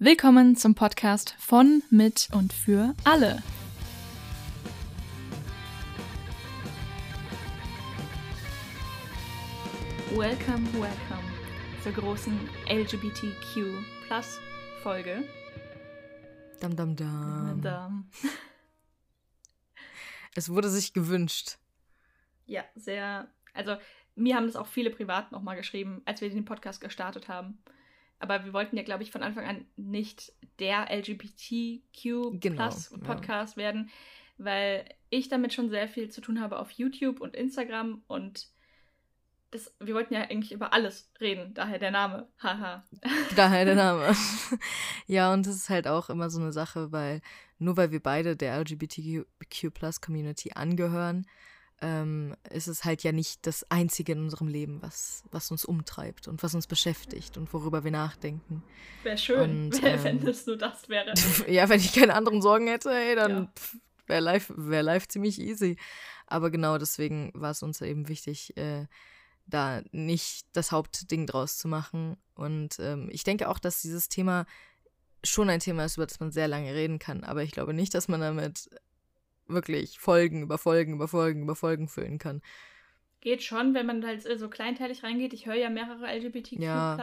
Willkommen zum Podcast von, mit und für alle. Welcome, welcome zur großen LGBTQ Plus Folge. Dam, dam, dam. Dam. Es wurde sich gewünscht. Ja, sehr. Also, mir haben das auch viele privat nochmal geschrieben, als wir den Podcast gestartet haben. Aber wir wollten ja, glaube ich, von Anfang an nicht der LGBTQ Genau, Plus Podcast werden, weil ich damit schon sehr viel zu tun habe auf YouTube und Instagram und das, wir wollten ja eigentlich über alles reden, daher der Name. Haha. Daher der Name. ja, und das ist halt auch immer so eine Sache, weil nur weil wir beide der LGBTQ Plus Community angehören, ähm, ist es halt ja nicht das Einzige in unserem Leben, was, was uns umtreibt und was uns beschäftigt und worüber wir nachdenken. Wäre schön, Und, wenn ähm, es nur das wäre. ja, wenn ich keine anderen Sorgen hätte, ey, dann Ja. wäre life, wär life ziemlich easy. Aber genau deswegen war es uns eben wichtig, äh, da nicht das Hauptding draus zu machen. Und ähm, ich denke auch, dass dieses Thema schon ein Thema ist, über das man sehr lange reden kann. Aber ich glaube nicht, dass man damit wirklich Folgen über Folgen über Folgen über Folgen füllen kann. Geht schon, wenn man halt so kleinteilig reingeht. Ich höre ja mehrere LGBTQ Ja.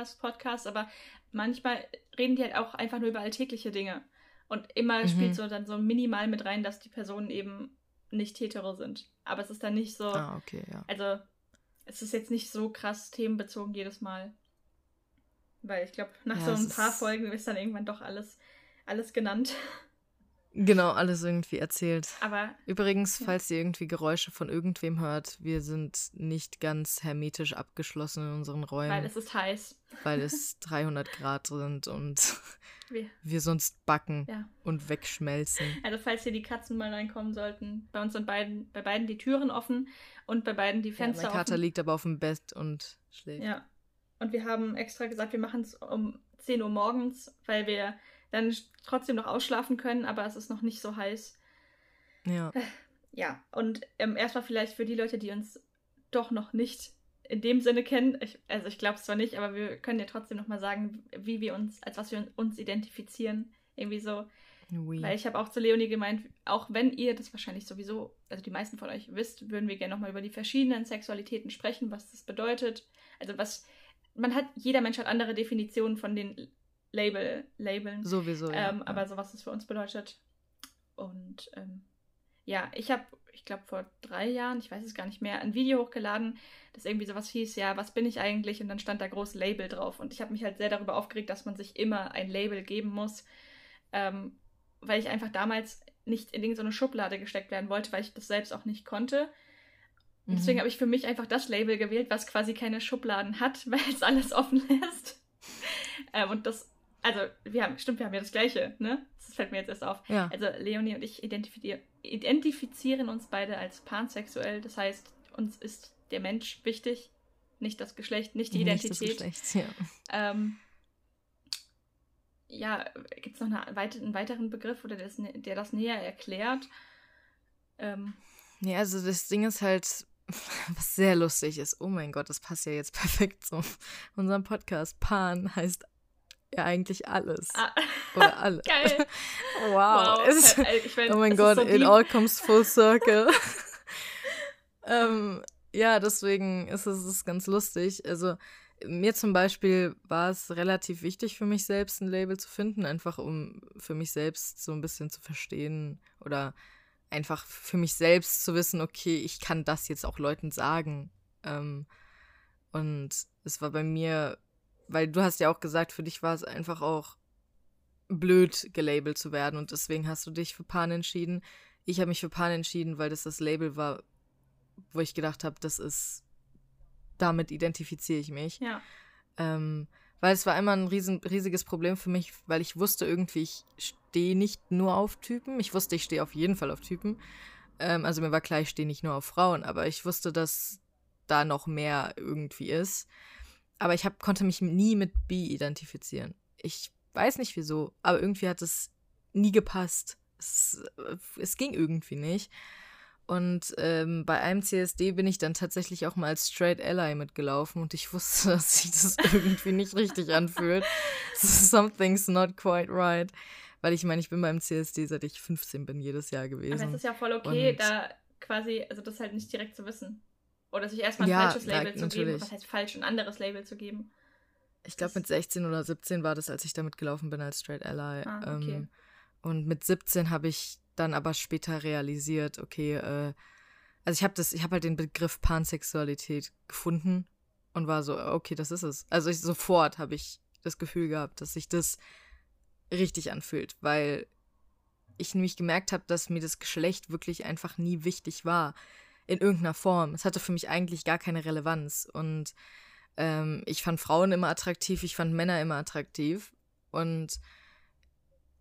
Aber manchmal reden die halt auch einfach nur über alltägliche Dinge. Und immer Mhm. spielt so dann so minimal mit rein, dass die Personen eben nicht hetero sind. Aber es ist dann nicht so, Ah, okay, ja. also es ist jetzt nicht so krass themenbezogen jedes Mal. Weil ich glaube, nach Ja, so ein paar Folgen ist dann irgendwann doch alles, alles genannt. Genau, alles irgendwie erzählt. Aber Übrigens, Ja. falls ihr irgendwie Geräusche von irgendwem hört, wir sind nicht ganz hermetisch abgeschlossen in unseren Räumen, weil es ist heiß. weil es 300 Grad sind und Wir, wir sonst backen ja. und wegschmelzen. Also falls hier die Katzen mal reinkommen sollten, bei uns sind beiden, bei beiden die Türen offen und bei beiden die Ja, Fenster mein Kater offen. liegt aber auf dem Bett und schläft. Ja. Und wir haben extra gesagt, wir machen es um 10 Uhr morgens, weil wir dann trotzdem noch ausschlafen können, aber es ist noch nicht so heiß. Ja. Ja, und ähm, erstmal vielleicht für die Leute, die uns doch noch nicht in dem Sinne kennen. Ich, also ich glaube es zwar nicht, aber wir können ja trotzdem nochmal sagen, wie wir uns, als was wir uns identifizieren. Irgendwie so. Oui. Weil ich habe auch zu Leonie gemeint, auch wenn ihr das wahrscheinlich sowieso, also die meisten von euch wisst, würden wir gerne nochmal über die verschiedenen Sexualitäten sprechen, was das bedeutet. Also was, man hat, jeder Mensch hat andere Definitionen von den Label, Labeln. Sowieso, ja. ähm, aber so was es für uns bedeutet. Und ähm, ja, ich habe, ich glaube vor drei Jahren, ich weiß es gar nicht mehr, ein Video hochgeladen, das irgendwie sowas hieß, ja, was bin ich eigentlich? Und dann stand da groß Label drauf. Und ich habe mich halt sehr darüber aufgeregt, dass man sich immer ein Label geben muss, ähm, weil ich einfach damals nicht in irgendeine Schublade gesteckt werden wollte, weil ich das selbst auch nicht konnte. Und deswegen Mhm. habe ich für mich einfach das Label gewählt, was quasi keine Schubladen hat, weil es alles offen lässt. ähm, und das, also, wir haben, stimmt, wir haben ja das Gleiche, ne? Das fällt mir jetzt erst auf. ja. Also, Leonie und ich identifizier identifizieren uns beide als pansexuell. Das heißt, uns ist der Mensch wichtig, nicht das Geschlecht, nicht die Nicht das Identität. Geschlecht, ja. Ähm, ja, gibt es noch eine, einen weiteren Begriff, oder nä- der das näher erklärt? Ähm, Ja, also das Ding ist halt, was sehr lustig ist. Oh mein Gott, das passt ja jetzt perfekt zu unserem Podcast. Pan heißt ja eigentlich alles. ah, Oder alle. geil. Wow. Es, Äh, ich mein, oh mein Gott, so it all comes full circle. ähm, ja, deswegen ist es ist ganz lustig. Also mir zum Beispiel war es relativ wichtig für mich selbst ein Label zu finden, einfach um für mich selbst so ein bisschen zu verstehen oder einfach für mich selbst zu wissen, okay, ich kann das jetzt auch Leuten sagen. Ähm, und es war bei mir, weil du hast ja auch gesagt, für dich war es einfach auch blöd gelabelt zu werden und deswegen hast du dich für Pan entschieden. Ich habe mich für Pan entschieden, weil das das Label war, wo ich gedacht habe, das ist, damit identifiziere ich mich. Ja, Ähm, weil es war immer ein riesen, riesiges Problem für mich, weil ich wusste irgendwie, ich stehe nicht nur auf Typen. Ich wusste, ich stehe auf jeden Fall auf Typen. Ähm, also mir war klar, ich stehe nicht nur auf Frauen, aber ich wusste, dass da noch mehr irgendwie ist. Aber ich hab, konnte mich nie mit bi identifizieren. Ich weiß nicht wieso, aber irgendwie hat es nie gepasst. Es, äh, es ging irgendwie nicht. Und ähm, bei einem CSD bin ich dann tatsächlich auch mal als Straight Ally mitgelaufen und ich wusste, dass sich das irgendwie nicht richtig anfühlt. Something's not quite right. Weil ich meine, ich bin beim CSD, seit ich 15 bin, jedes Jahr gewesen. Aber es ist ja voll okay, und da quasi, also das halt nicht direkt zu wissen. Oder sich erstmal ein ja, falsches Label na, zu natürlich. geben. Was heißt falsch, ein anderes Label zu geben? Ich glaube, mit 16 oder 17 war das, als ich damit gelaufen bin als Straight Ally. Ah, okay. ähm, und mit 17 habe ich dann aber später realisiert, okay, äh, also ich habe das, ich habe halt den Begriff Pansexualität gefunden und war so, okay, das ist es. Also ich, sofort habe ich das Gefühl gehabt, dass sich das richtig anfühlt, weil ich nämlich gemerkt habe, dass mir das Geschlecht wirklich einfach nie wichtig war in irgendeiner Form. Es hatte für mich eigentlich gar keine Relevanz und ähm, ich fand Frauen immer attraktiv, ich fand Männer immer attraktiv und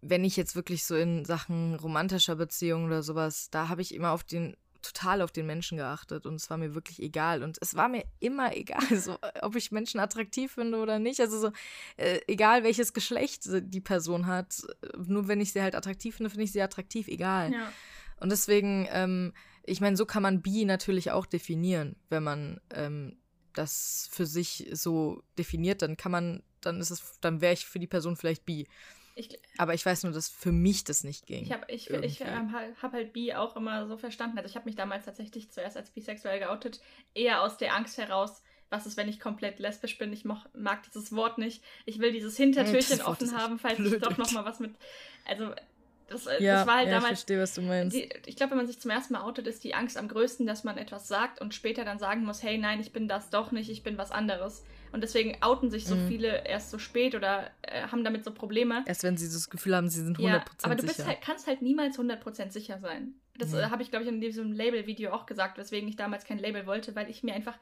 wenn ich jetzt wirklich so in Sachen romantischer Beziehung oder sowas, da habe ich immer auf den total auf den Menschen geachtet und es war mir wirklich egal und es war mir immer egal, so, ob ich Menschen attraktiv finde oder nicht. Also so äh, egal welches Geschlecht die Person hat, nur wenn ich sie halt attraktiv finde, finde ich sie attraktiv, egal. Ja. Und deswegen, ähm, ich meine, so kann man bi natürlich auch definieren, wenn man ähm, das für sich so definiert, dann kann man, dann ist es, dann wäre ich für die Person vielleicht bi. Ich, aber ich weiß nur, dass für mich das nicht ging. Ich habe ich, ich, ähm, hab halt bi auch immer so verstanden. Also ich habe mich damals tatsächlich zuerst als bisexuell geoutet, eher aus der Angst heraus, was ist, wenn ich komplett lesbisch bin. Ich mag, mag dieses Wort nicht. Ich will dieses Hintertürchen das offen haben, falls blöd. ich doch noch mal was mit. Also das, äh, ja, das war halt ja, damals. Ich verstehe, was du meinst. Die, ich glaube, wenn man sich zum ersten Mal outet, ist die Angst am größten, dass man etwas sagt und später dann sagen muss, hey, nein, ich bin das doch nicht, ich bin was anderes. Und deswegen outen sich so mhm. viele erst so spät oder äh, haben damit so Probleme. Erst wenn sie das Gefühl haben, sie sind 100% ja, aber du bist halt, kannst halt niemals 100% sicher sein. Das mhm. äh, habe ich, glaube ich, in diesem Label-Video auch gesagt, weswegen ich damals kein Label wollte, weil ich mir einfach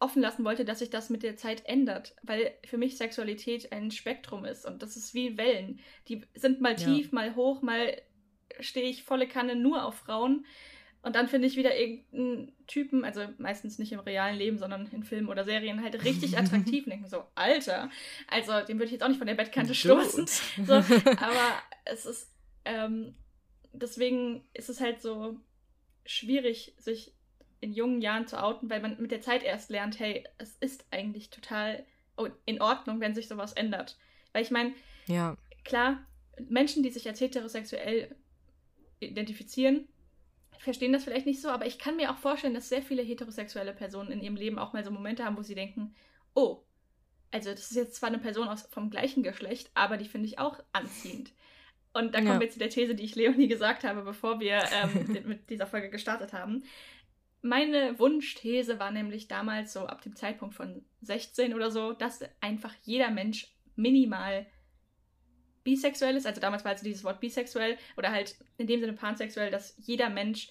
offen lassen wollte, dass sich das mit der Zeit ändert. Weil für mich Sexualität ein Spektrum ist und das ist wie Wellen. Die sind mal tief, ja. mal hoch, mal stehe ich volle Kanne nur auf Frauen. Und dann finde ich wieder irgendeinen Typen, also meistens nicht im realen Leben, sondern in Filmen oder Serien, halt richtig attraktiv und denke so, Alter, also den würde ich jetzt auch nicht von der Bettkante stoßen. So, aber es ist, ähm, deswegen ist es halt so schwierig, sich in jungen Jahren zu outen, weil man mit der Zeit erst lernt, hey, es ist eigentlich total in Ordnung, wenn sich sowas ändert. Weil ich meine, ja. klar, Menschen, die sich als heterosexuell identifizieren, verstehen das vielleicht nicht so, aber ich kann mir auch vorstellen, dass sehr viele heterosexuelle Personen in ihrem Leben auch mal so Momente haben, wo sie denken, oh, also das ist jetzt zwar eine Person aus, vom gleichen Geschlecht, aber die finde ich auch anziehend. Und da kommen ja. wir zu der These, die ich Leonie gesagt habe, bevor wir ähm, mit dieser Folge gestartet haben. Meine Wunschthese war nämlich damals so ab dem Zeitpunkt von 16 oder so, dass einfach jeder Mensch minimal bisexuell ist, also damals war also dieses Wort bisexuell oder halt in dem Sinne pansexuell, dass jeder Mensch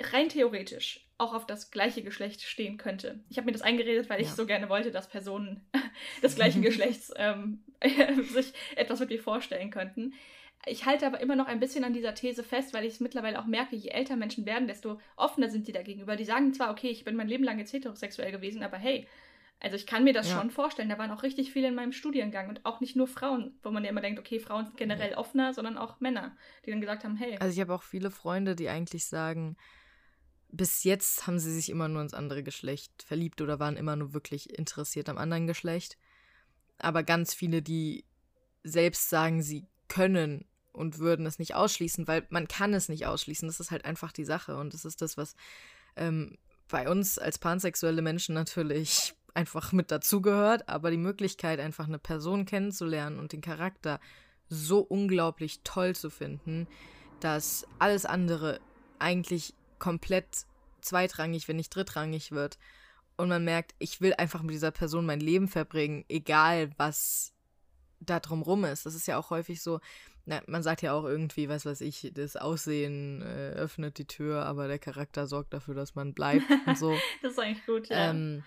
rein theoretisch auch auf das gleiche Geschlecht stehen könnte. Ich habe mir das eingeredet, weil ja. ich so gerne wollte, dass Personen des gleichen Geschlechts ähm, sich etwas mit mir vorstellen könnten. Ich halte aber immer noch ein bisschen an dieser These fest, weil ich es mittlerweile auch merke, je älter Menschen werden, desto offener sind sie dagegenüber. Die sagen zwar, okay, ich bin mein Leben lang jetzt heterosexuell gewesen, aber hey, also ich kann mir das ja. schon vorstellen. Da waren auch richtig viele in meinem Studiengang und auch nicht nur Frauen, wo man ja immer denkt, okay, Frauen sind generell offener, sondern auch Männer, die dann gesagt haben, hey. Also ich habe auch viele Freunde, die eigentlich sagen, bis jetzt haben sie sich immer nur ins andere Geschlecht verliebt oder waren immer nur wirklich interessiert am anderen Geschlecht. Aber ganz viele, die selbst sagen, sie können und würden es nicht ausschließen, weil man kann es nicht ausschließen. Das ist halt einfach die Sache und das ist das, was ähm, bei uns als pansexuelle Menschen natürlich einfach mit dazugehört, aber die Möglichkeit, einfach eine Person kennenzulernen und den Charakter so unglaublich toll zu finden, dass alles andere eigentlich komplett zweitrangig, wenn nicht drittrangig wird. Und man merkt, ich will einfach mit dieser Person mein Leben verbringen, egal was da drumrum ist. Das ist ja auch häufig so, na, man sagt ja auch irgendwie, was weiß ich, das Aussehen äh, öffnet die Tür, aber der Charakter sorgt dafür, dass man bleibt und so. das ist eigentlich gut, ja. Ähm,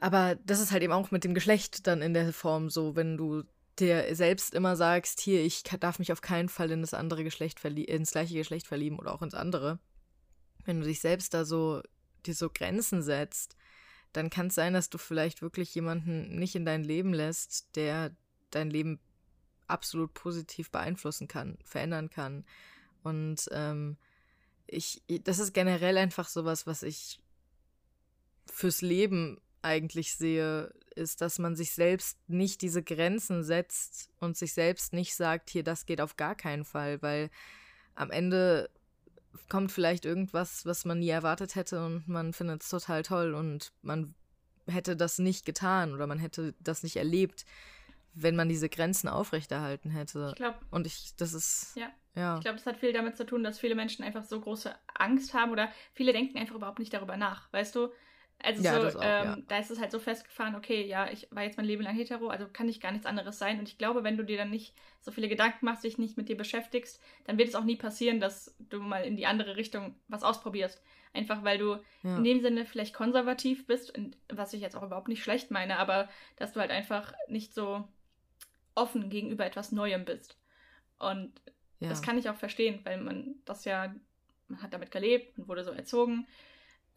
aber das ist halt eben auch mit dem Geschlecht dann in der Form so, wenn du dir selbst immer sagst, hier, ich darf mich auf keinen Fall in das andere Geschlecht ins gleiche Geschlecht verlieben oder auch ins andere. Wenn du dich selbst da so, dir so Grenzen setzt, dann kann es sein, dass du vielleicht wirklich jemanden nicht in dein Leben lässt, der dein Leben absolut positiv beeinflussen kann, verändern kann. Und ähm, ich, das ist generell einfach sowas, was ich fürs Leben eigentlich sehe, ist, dass man sich selbst nicht diese Grenzen setzt und sich selbst nicht sagt, hier, das geht auf gar keinen Fall, weil am Ende kommt vielleicht irgendwas, was man nie erwartet hätte und man findet es total toll und man hätte das nicht getan oder man hätte das nicht erlebt, wenn man diese Grenzen aufrechterhalten hätte. Ich glaube. Und ich, das ist. Ja. ja. Ich glaube, das hat viel damit zu tun, dass viele Menschen einfach so große Angst haben oder viele denken einfach überhaupt nicht darüber nach. Weißt du, also ja, so, auch, ähm, ja. da ist es halt so festgefahren, okay, ja, ich war jetzt mein Leben lang hetero, also kann ich gar nichts anderes sein. Und ich glaube, wenn du dir dann nicht so viele Gedanken machst, dich nicht mit dir beschäftigst, dann wird es auch nie passieren, dass du mal in die andere Richtung was ausprobierst. Einfach weil du ja. in dem Sinne vielleicht konservativ bist, was ich jetzt auch überhaupt nicht schlecht meine, aber dass du halt einfach nicht so offen gegenüber etwas Neuem bist. Und das kann ich auch verstehen, weil man das ja, man hat damit gelebt und wurde so erzogen.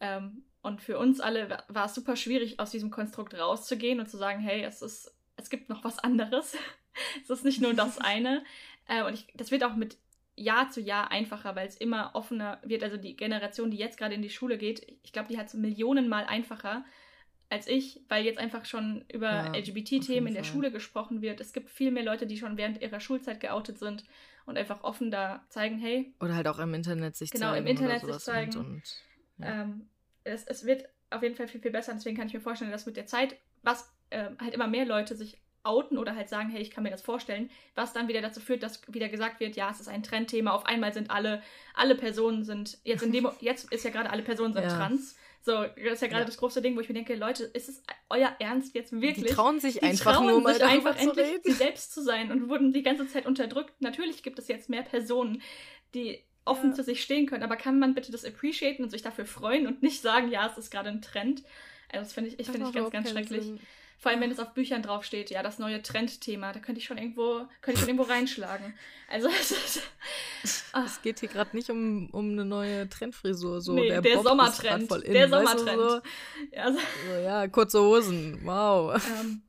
Ähm, und für uns alle war es super schwierig, aus diesem Konstrukt rauszugehen und zu sagen, hey, es ist, es gibt noch was anderes. es ist nicht nur das eine. Äh, und ich, das wird auch mit Jahr zu Jahr einfacher, weil es immer offener wird. Also die Generation, die jetzt gerade in die Schule geht, ich glaube, die hat es Millionenmal einfacher als ich, weil jetzt einfach schon über ja, LGBT-Themen in der Fall. Schule gesprochen wird. Es gibt viel mehr Leute, die schon während ihrer Schulzeit geoutet sind und einfach offen da zeigen, hey. Oder halt auch im Internet sich genau, zeigen. Genau, im Internet sich zeigen. Und, und, ja. ähm, es, es wird auf jeden Fall viel, viel besser. Deswegen kann ich mir vorstellen, dass mit der Zeit, was äh, halt immer mehr Leute sich outen oder halt sagen, hey, ich kann mir das vorstellen, was dann wieder dazu führt, dass wieder gesagt wird, ja, es ist ein Trendthema. Auf einmal sind alle, alle Personen sind, jetzt in dem, jetzt ist ja gerade alle Personen sind ja. trans. So, das ist ja gerade ja. das große Ding, wo ich mir denke, Leute, ist es euer Ernst jetzt wirklich? Die trauen sich die einfach trauen nur mal sich einfach zu endlich reden. sie selbst zu sein und wurden die ganze Zeit unterdrückt. Natürlich gibt es jetzt mehr Personen, die offen ja. zu sich stehen können. Aber kann man bitte das appreciaten und sich dafür freuen und nicht sagen, ja, es ist gerade ein Trend? Also das finde ich, ich, find ich ganz, ganz schrecklich. Sinn. Vor allem, wenn es auf Büchern draufsteht, ja, das neue Trendthema, da könnte ich schon irgendwo, könnte ich schon irgendwo reinschlagen. Also es, ah. es geht hier gerade nicht um, um eine neue Trendfrisur. So. Nee, der, der Sommertrend. Voll in, der Sommertrend. So, ja, so. So, ja, kurze Hosen. Wow. Ähm,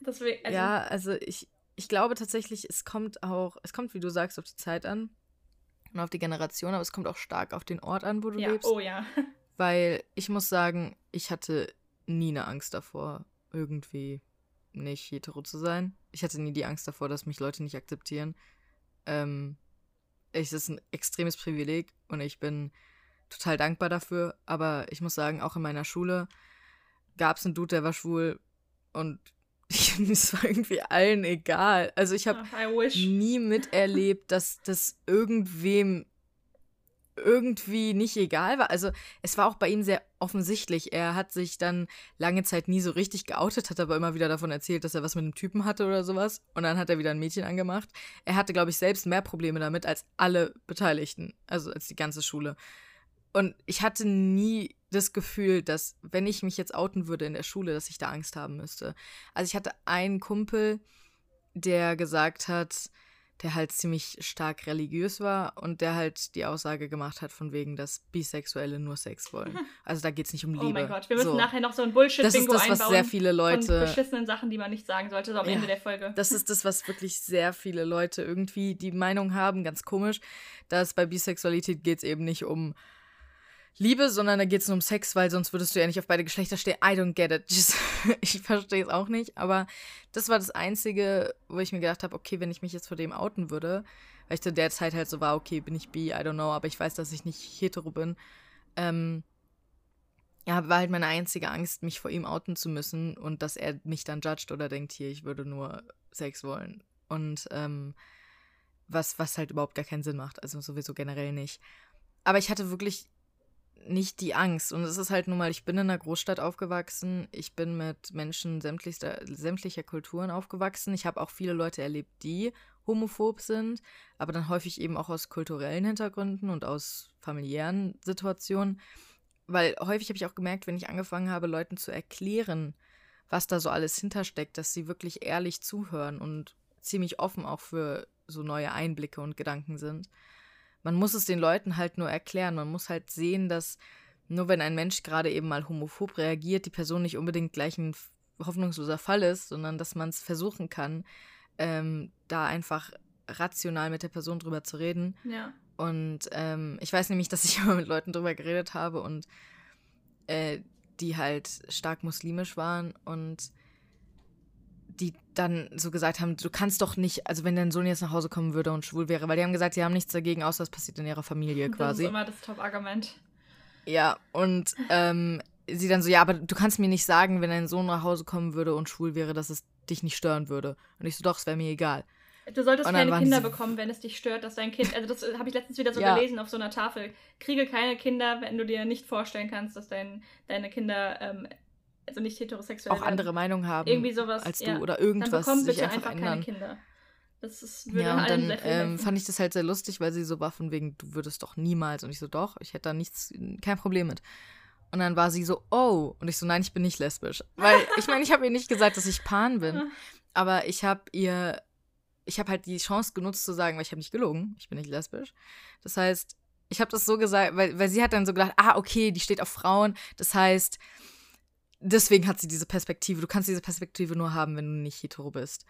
deswegen, also, ja, also ich, ich glaube tatsächlich, es kommt auch, es kommt, wie du sagst, auf die Zeit an und auf die Generation, aber es kommt auch stark auf den Ort an, wo du ja. lebst. Oh ja. Weil ich muss sagen, ich hatte nie eine Angst davor, irgendwie nicht hetero zu sein. Ich hatte nie die Angst davor, dass mich Leute nicht akzeptieren. Ähm, es ist ein extremes Privileg und ich bin total dankbar dafür. Aber ich muss sagen, auch in meiner Schule gab es einen Dude, der war schwul und es war irgendwie allen egal. Also ich habe nie miterlebt, dass das irgendwem irgendwie nicht egal war. Also es war auch bei ihm sehr offensichtlich. Er hat sich dann lange Zeit nie so richtig geoutet, hat aber immer wieder davon erzählt, dass er was mit einem Typen hatte oder sowas. Und dann hat er wieder ein Mädchen angemacht. Er hatte, glaube ich, selbst mehr Probleme damit als alle Beteiligten, also als die ganze Schule. Und ich hatte nie das Gefühl, dass, wenn ich mich jetzt outen würde in der Schule, dass ich da Angst haben müsste. Also ich hatte einen Kumpel, der gesagt hat, der halt ziemlich stark religiös war und der halt die Aussage gemacht hat, von wegen, dass Bisexuelle nur Sex wollen. Also da geht es nicht um Liebe. Oh mein Gott, wir müssen so. nachher noch so ein Bullshit-Bingo einbauen. Das ist das, was sehr viele Leute... Von beschissenen Sachen, die man nicht sagen sollte, so am ja, Ende der Folge. Das ist das, was wirklich sehr viele Leute irgendwie die Meinung haben, ganz komisch, dass bei Bisexualität geht es eben nicht um Liebe, sondern da geht es nur um Sex, weil sonst würdest du ja nicht auf beide Geschlechter stehen. I don't get it. Ich verstehe es auch nicht. Aber das war das Einzige, wo ich mir gedacht habe, okay, wenn ich mich jetzt vor dem outen würde, weil ich zu der Zeit halt so war, okay, bin ich bi, I don't know, aber ich weiß, dass ich nicht hetero bin. Ähm, ja, war halt meine einzige Angst, mich vor ihm outen zu müssen und dass er mich dann judgt oder denkt, hier, ich würde nur Sex wollen. Und ähm, was, was halt überhaupt gar keinen Sinn macht. Also sowieso generell nicht. Aber ich hatte wirklich nicht die Angst. Und es ist halt nun mal, ich bin in einer Großstadt aufgewachsen, ich bin mit Menschen sämtlicher, sämtlicher Kulturen aufgewachsen. Ich habe auch viele Leute erlebt, die homophob sind, aber dann häufig eben auch aus kulturellen Hintergründen und aus familiären Situationen. Weil häufig habe ich auch gemerkt, wenn ich angefangen habe, Leuten zu erklären, was da so alles hintersteckt, dass sie wirklich ehrlich zuhören und ziemlich offen auch für so neue Einblicke und Gedanken sind man muss es den Leuten halt nur erklären. Man muss halt sehen, dass nur wenn ein Mensch gerade eben mal homophob reagiert, die Person nicht unbedingt gleich ein hoffnungsloser Fall ist, sondern dass man es versuchen kann, ähm, da einfach rational mit der Person drüber zu reden. Ja. Und ähm, ich weiß nämlich, dass ich immer mit Leuten drüber geredet habe und äh, die halt stark muslimisch waren und dann so gesagt haben, du kannst doch nicht, also wenn dein Sohn jetzt nach Hause kommen würde und schwul wäre, weil die haben gesagt, sie haben nichts dagegen, außer es passiert in ihrer Familie quasi. Das ist immer das Top-Argument. Ja, und ähm, sie dann so, ja, aber du kannst mir nicht sagen, wenn dein Sohn nach Hause kommen würde und schwul wäre, dass es dich nicht stören würde. Und ich so, doch, es wäre mir egal. Du solltest keine Kinder bekommen, wenn es dich stört, dass dein Kind. Also, das habe ich letztens wieder so ja. gelesen auf so einer Tafel. Kriege keine Kinder, wenn du dir nicht vorstellen kannst, dass dein, deine Kinder. Ähm, also nicht heterosexuell. Auch andere Meinungen haben. Irgendwie sowas. Als du ja. oder irgendwas. Dann bekommen bitte einfach, einfach keine Kinder. Das ist, würde ja, und dann ähm, fand ich das halt sehr lustig, weil sie so war von wegen, du würdest doch niemals. Und ich so, doch, ich hätte da nichts, kein Problem mit. Und dann war sie so, oh. Und ich so, nein, ich bin nicht lesbisch. Weil, ich meine, ich habe ihr nicht gesagt, dass ich Pan bin. Aber ich habe ihr ich habe halt die Chance genutzt zu sagen, weil ich habe nicht gelogen, ich bin nicht lesbisch. Das heißt, ich habe das so gesagt, weil, weil sie hat dann so gedacht, ah, okay, die steht auf Frauen. Das heißt, deswegen hat sie diese Perspektive. Du kannst diese Perspektive nur haben, wenn du nicht hetero bist.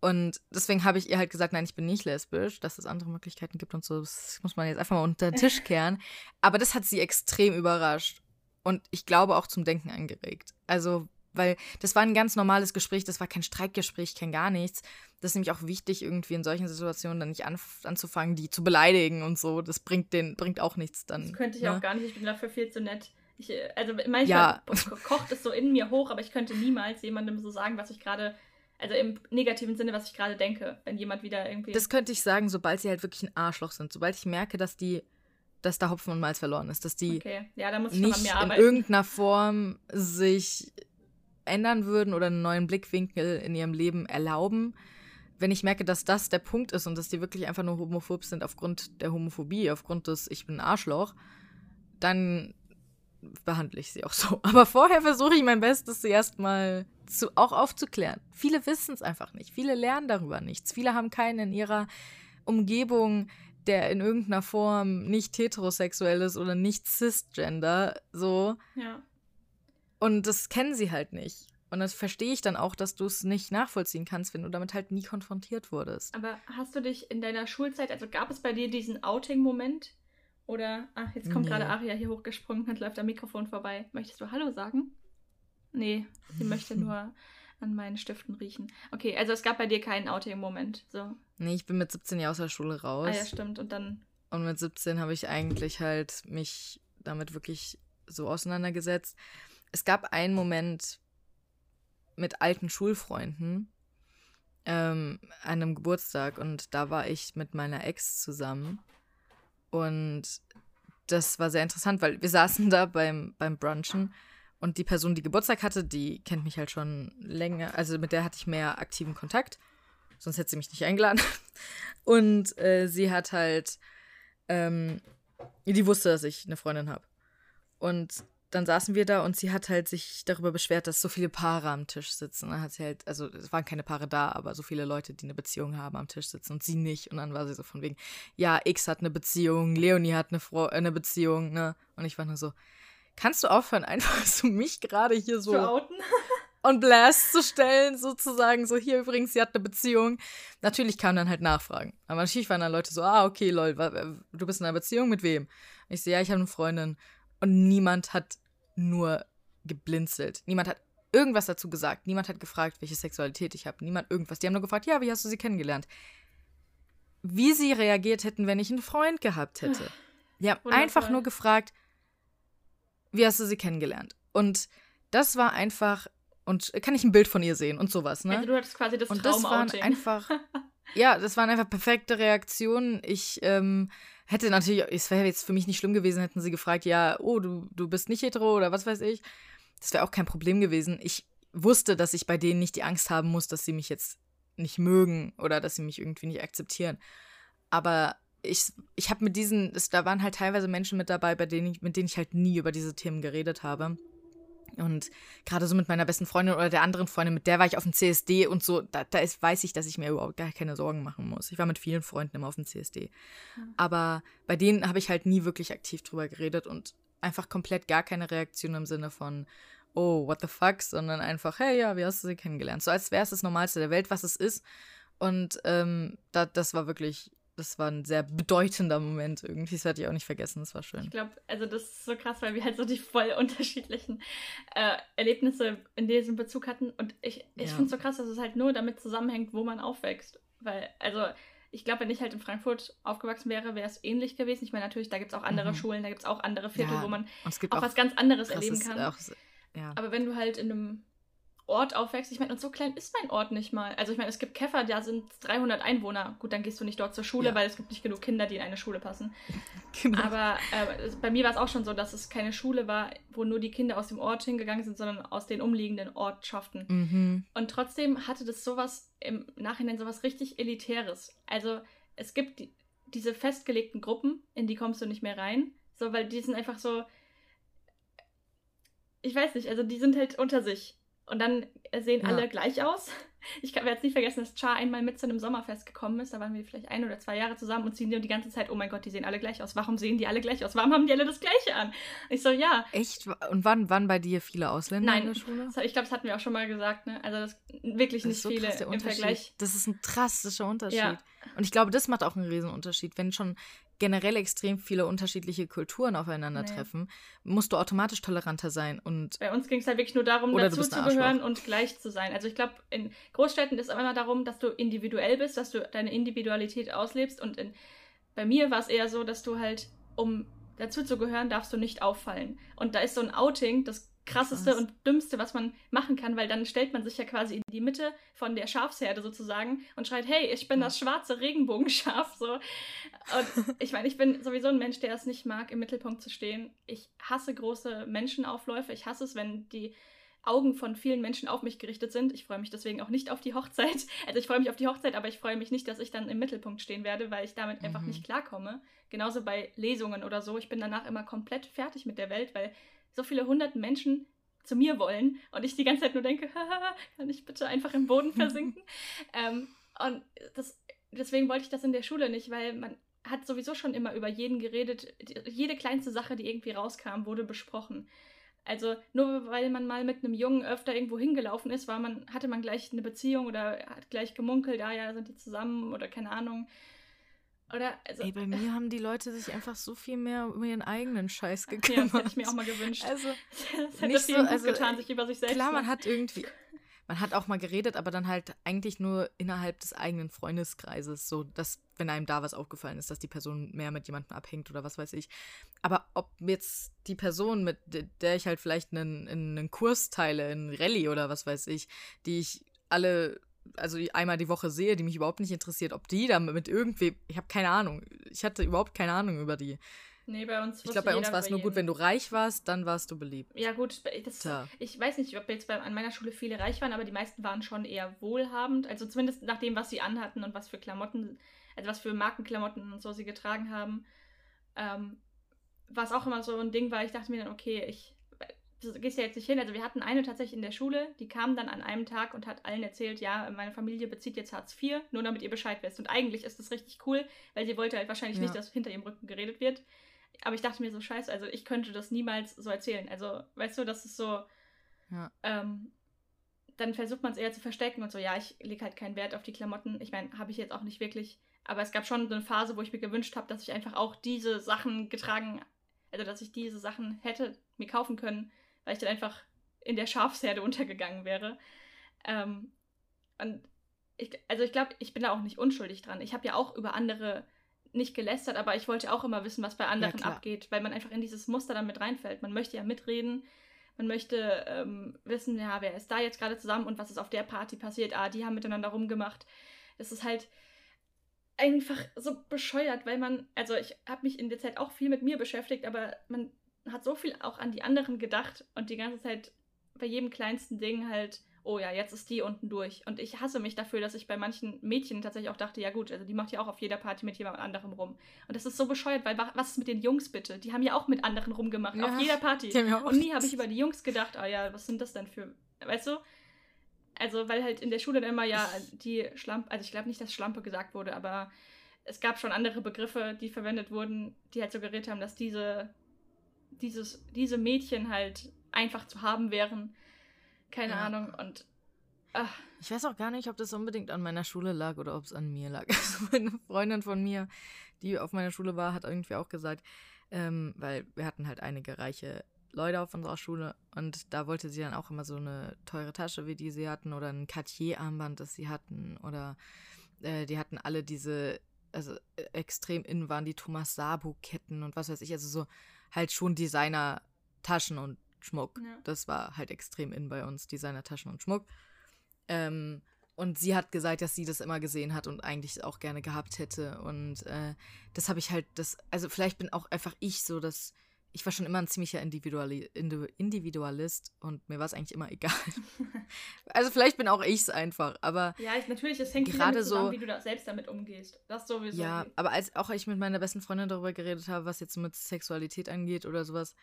Und deswegen habe ich ihr halt gesagt, nein, ich bin nicht lesbisch, dass es andere Möglichkeiten gibt und so. Das muss man jetzt einfach mal unter den Tisch kehren. Aber das hat sie extrem überrascht. Und ich glaube auch zum Denken angeregt. Also, weil das war ein ganz normales Gespräch, das war kein Streitgespräch, kein gar nichts. Das ist nämlich auch wichtig, irgendwie in solchen Situationen dann nicht an, anzufangen, die zu beleidigen und so. Das bringt den, bringt auch nichts dann. Das könnte ich ne? auch gar nicht, ich bin dafür viel zu nett. Ich, äh, also manchmal ja. kocht es so in mir hoch, aber ich könnte niemals jemandem so sagen, was ich gerade, also im negativen Sinne, was ich gerade denke, wenn jemand wieder irgendwie. Das könnte ich sagen, sobald sie halt wirklich ein Arschloch sind. Sobald ich merke, dass die dass da Hopfen und Malz verloren ist, dass die okay. ja, da nicht in irgendeiner Form sich ändern würden oder einen neuen Blickwinkel in ihrem Leben erlauben. Wenn ich merke, dass das der Punkt ist und dass die wirklich einfach nur homophob sind aufgrund der Homophobie, aufgrund des Ich bin ein Arschloch, dann behandle ich sie auch so. Aber vorher versuche ich mein Bestes, sie erstmal zu, auch aufzuklären. Viele wissen es einfach nicht. Viele lernen darüber nichts. Viele haben keinen in ihrer Umgebung, der in irgendeiner Form nicht heterosexuell ist oder nicht cisgender, so. Ja. Und das kennen sie halt nicht. Und das verstehe ich dann auch, dass du es nicht nachvollziehen kannst, wenn du damit halt nie konfrontiert wurdest. Aber hast du dich in deiner Schulzeit, also gab es bei dir diesen Outing-Moment? Oder, ach, jetzt kommt nee. gerade Aria hier hochgesprungen und läuft am Mikrofon vorbei. Möchtest du Hallo sagen? Nee, sie möchte nur an meinen Stiften riechen. Okay, also es gab bei dir keinen Outing-Moment. So. Nee, ich bin mit 17 Jahren aus der Schule raus. Ah ja, stimmt. Und dann. Und mit 17 habe ich eigentlich halt mich damit wirklich so auseinandergesetzt es gab einen Moment mit alten Schulfreunden ähm, an einem Geburtstag und da war ich mit meiner Ex zusammen und das war sehr interessant, weil wir saßen da beim, beim Brunchen und die Person, die Geburtstag hatte, die kennt mich halt schon länger, also mit der hatte ich mehr aktiven Kontakt, sonst hätte sie mich nicht eingeladen. Und äh, sie hat halt, ähm, die wusste, dass ich eine Freundin habe. Und dann saßen wir da und sie hat halt sich darüber beschwert, dass so viele Paare am Tisch sitzen. Dann hat sie halt, also es waren keine Paare da, aber so viele Leute, die eine Beziehung haben, am Tisch sitzen und sie nicht. Und dann war sie so von wegen, ja, X hat eine Beziehung, Leonie hat eine, Fro eine Beziehung, ne? Und ich war nur so, kannst du aufhören, einfach so mich gerade hier so on blast zu stellen, sozusagen, so hier übrigens, sie hat eine Beziehung. Natürlich kamen dann halt Nachfragen. Aber natürlich waren dann Leute so, ah, okay, lol, du bist in einer Beziehung mit wem? Ich so, ja, ich habe eine Freundin. Und niemand hat nur geblinzelt. Niemand hat irgendwas dazu gesagt. Niemand hat gefragt, welche Sexualität ich habe. Niemand irgendwas. Die haben nur gefragt, ja, wie hast du sie kennengelernt? Wie sie reagiert hätten, wenn ich einen Freund gehabt hätte. Die haben Wundervoll. einfach nur gefragt, wie hast du sie kennengelernt? Und das war einfach, und kann ich ein Bild von ihr sehen und sowas, ne? Also du hattest quasi das Und das waren einfach, ja, das waren einfach perfekte Reaktionen. Ich, ähm, Hätte natürlich, es wäre jetzt für mich nicht schlimm gewesen, hätten sie gefragt, ja, oh, du, du bist nicht hetero oder was weiß ich. Das wäre auch kein Problem gewesen. Ich wusste, dass ich bei denen nicht die Angst haben muss, dass sie mich jetzt nicht mögen oder dass sie mich irgendwie nicht akzeptieren. Aber ich, ich habe mit diesen, es, da waren halt teilweise Menschen mit dabei, bei denen ich, mit denen ich halt nie über diese Themen geredet habe. Und gerade so mit meiner besten Freundin oder der anderen Freundin, mit der war ich auf dem CSD und so, da, da ist, weiß ich, dass ich mir überhaupt gar keine Sorgen machen muss. Ich war mit vielen Freunden immer auf dem CSD. Aber bei denen habe ich halt nie wirklich aktiv drüber geredet und einfach komplett gar keine Reaktion im Sinne von, oh, what the fuck, sondern einfach, hey, ja, wie hast du sie kennengelernt? So als wäre es das Normalste der Welt, was es ist. Und ähm, da, das war wirklich das war ein sehr bedeutender Moment irgendwie. Das werde ich auch nicht vergessen. Das war schön. Ich glaube, also das ist so krass, weil wir halt so die voll unterschiedlichen äh, Erlebnisse in diesem Bezug hatten. Und ich, ich ja. finde es so krass, dass es halt nur damit zusammenhängt, wo man aufwächst. Weil, also, ich glaube, wenn ich halt in Frankfurt aufgewachsen wäre, wäre es ähnlich gewesen. Ich meine, natürlich, da gibt es auch andere mhm. Schulen, da gibt es auch andere Viertel, ja, wo man auch, auch, was ganz anderes erleben kann. Auch, ja. Aber wenn du halt in einem Ort aufwächst. Ich meine, und so klein ist mein Ort nicht mal. Also ich meine, es gibt Käfer, da sind 300 Einwohner. Gut, dann gehst du nicht dort zur Schule, ja. weil es gibt nicht genug Kinder, die in eine Schule passen. Genau. Aber äh, bei mir war es auch schon so, dass es keine Schule war, wo nur die Kinder aus dem Ort hingegangen sind, sondern aus den umliegenden Ortschaften. Mhm. Und trotzdem hatte das sowas im Nachhinein sowas richtig Elitäres. Also es gibt die, diese festgelegten Gruppen, in die kommst du nicht mehr rein. So, weil die sind einfach so. Ich weiß nicht, also die sind halt unter sich. Und dann sehen ja. alle gleich aus. Ich werde jetzt nicht vergessen, dass Char einmal mit zu einem Sommerfest gekommen ist. Da waren wir vielleicht ein oder zwei Jahre zusammen und ziehen die ganze Zeit, oh mein Gott, die sehen alle gleich aus. Warum sehen die alle gleich aus? Warum haben die alle das Gleiche an? Ich so, ja. Echt? Und wann waren bei dir viele Ausländer Nein, in der Schule? Ich glaube, das hatten wir auch schon mal gesagt. Ne? Also das wirklich das nicht so viele im Vergleich. Das ist ein drastischer Unterschied. Ja. Und ich glaube, das macht auch einen Riesenunterschied. Wenn schon generell extrem viele unterschiedliche Kulturen aufeinandertreffen, nee. musst du automatisch toleranter sein. Und Bei uns ging es halt wirklich nur darum, dazu zu gehören und gleich zu sein. Also ich glaube, in Großstädten ist es immer darum, dass du individuell bist, dass du deine Individualität auslebst. Und in, bei mir war es eher so, dass du halt, um dazu zu gehören, darfst du nicht auffallen. Und da ist so ein Outing, das krasseste und dümmste, was man machen kann, weil dann stellt man sich ja quasi in die Mitte von der Schafsherde sozusagen und schreit, hey, ich bin das schwarze Regenbogenschaf. So. Und ich meine, ich bin sowieso ein Mensch, der es nicht mag, im Mittelpunkt zu stehen. Ich hasse große Menschenaufläufe. Ich hasse es, wenn die Augen von vielen Menschen auf mich gerichtet sind. Ich freue mich deswegen auch nicht auf die Hochzeit. Also ich freue mich auf die Hochzeit, aber ich freue mich nicht, dass ich dann im Mittelpunkt stehen werde, weil ich damit mhm. einfach nicht klarkomme. Genauso bei Lesungen oder so. Ich bin danach immer komplett fertig mit der Welt, weil so viele hundert Menschen zu mir wollen und ich die ganze Zeit nur denke, kann ich bitte einfach im Boden versinken? ähm, und das, deswegen wollte ich das in der Schule nicht, weil man hat sowieso schon immer über jeden geredet. Jede kleinste Sache, die irgendwie rauskam, wurde besprochen. Also nur weil man mal mit einem Jungen öfter irgendwo hingelaufen ist, war man, hatte man gleich eine Beziehung oder hat gleich gemunkelt, ah ja, sind die zusammen oder keine Ahnung. Oder, also, Ey, bei mir haben die Leute sich einfach so viel mehr um ihren eigenen Scheiß gekümmert. Ja, das hätte ich mir auch mal gewünscht. Also, das hätte vielen so, also, getan, sich über sich selbst Klar, man hat irgendwie, man hat auch mal geredet, aber dann halt eigentlich nur innerhalb des eigenen Freundeskreises, so dass, wenn einem da was aufgefallen ist, dass die Person mehr mit jemandem abhängt oder was weiß ich. Aber ob jetzt die Person, mit der ich halt vielleicht einen, einen Kurs teile, einen Rallye oder was weiß ich, die ich alle also einmal die Woche sehe, die mich überhaupt nicht interessiert, ob die da mit irgendwie, ich habe keine Ahnung, ich hatte überhaupt keine Ahnung über die. Nee, bei uns. Ich glaube, bei uns war es nur gut, wenn du reich warst, dann warst du beliebt. Ja, gut, das, ich weiß nicht, ob jetzt bei, an meiner Schule viele reich waren, aber die meisten waren schon eher wohlhabend. Also zumindest nach dem, was sie anhatten und was für Klamotten, also was für Markenklamotten und so sie getragen haben. Ähm, was auch immer so ein Ding war, ich dachte mir dann, okay, ich du gehst ja jetzt nicht hin. Also wir hatten eine tatsächlich in der Schule, die kam dann an einem Tag und hat allen erzählt, ja, meine Familie bezieht jetzt Hartz IV, nur damit ihr Bescheid wisst. Und eigentlich ist das richtig cool, weil sie wollte halt wahrscheinlich ja. nicht, dass hinter ihrem Rücken geredet wird. Aber ich dachte mir so, scheiße, also ich könnte das niemals so erzählen. Also, weißt du, das ist so. Ja. Ähm, dann versucht man es eher zu verstecken und so, ja, ich lege halt keinen Wert auf die Klamotten. Ich meine, habe ich jetzt auch nicht wirklich. Aber es gab schon so eine Phase, wo ich mir gewünscht habe, dass ich einfach auch diese Sachen getragen, also dass ich diese Sachen hätte mir kaufen können, weil ich dann einfach in der Schafsherde untergegangen wäre. Ähm, und ich, also ich glaube, ich bin da auch nicht unschuldig dran. Ich habe ja auch über andere nicht gelästert, aber ich wollte auch immer wissen, was bei anderen ja, abgeht, weil man einfach in dieses Muster dann mit reinfällt. Man möchte ja mitreden, man möchte ähm, wissen, ja, wer ist da jetzt gerade zusammen und was ist auf der Party passiert. Ah, die haben miteinander rumgemacht. Das ist halt einfach so bescheuert, weil man, also ich habe mich in der Zeit auch viel mit mir beschäftigt, aber man hat so viel auch an die anderen gedacht und die ganze Zeit bei jedem kleinsten Ding halt, oh ja, jetzt ist die unten durch. Und ich hasse mich dafür, dass ich bei manchen Mädchen tatsächlich auch dachte, ja gut, also die macht ja auch auf jeder Party mit jemand anderem rum. Und das ist so bescheuert, weil was ist mit den Jungs bitte? Die haben ja auch mit anderen rumgemacht, ja, auf jeder Party. Und nie habe ich über die Jungs gedacht, oh ja, was sind das denn für, weißt du? Also, weil halt in der Schule dann immer ja die Schlampe, also ich glaube nicht, dass Schlampe gesagt wurde, aber es gab schon andere Begriffe, die verwendet wurden, die halt suggeriert haben, dass diese dieses, diese Mädchen halt einfach zu haben wären. Keine ja. Ahnung. Und Ach. Ich weiß auch gar nicht, ob das unbedingt an meiner Schule lag oder ob es an mir lag. Also eine Freundin von mir, die auf meiner Schule war, hat irgendwie auch gesagt, ähm, weil wir hatten halt einige reiche Leute auf unserer Schule und da wollte sie dann auch immer so eine teure Tasche, wie die sie hatten, oder ein Cartier-Armband, das sie hatten, oder äh, die hatten alle diese, also äh, extrem innen waren die Thomas Sabo-Ketten und was weiß ich, also so halt schon Designer-Taschen und Schmuck. Ja. Das war halt extrem in bei uns, Designer-Taschen und Schmuck. Ähm, und sie hat gesagt, dass sie das immer gesehen hat und eigentlich auch gerne gehabt hätte. Und äh, das habe ich halt, das, also vielleicht bin auch einfach ich so, dass ich war schon immer ein ziemlicher Individuali Individualist und mir war es eigentlich immer egal. also vielleicht bin auch ich es einfach, aber ja, ich, natürlich, es hängt gerade zusammen, so, wie du da selbst damit umgehst. Das sowieso. Ja, aber als auch ich mit meiner besten Freundin darüber geredet habe, was jetzt mit Sexualität angeht oder sowas,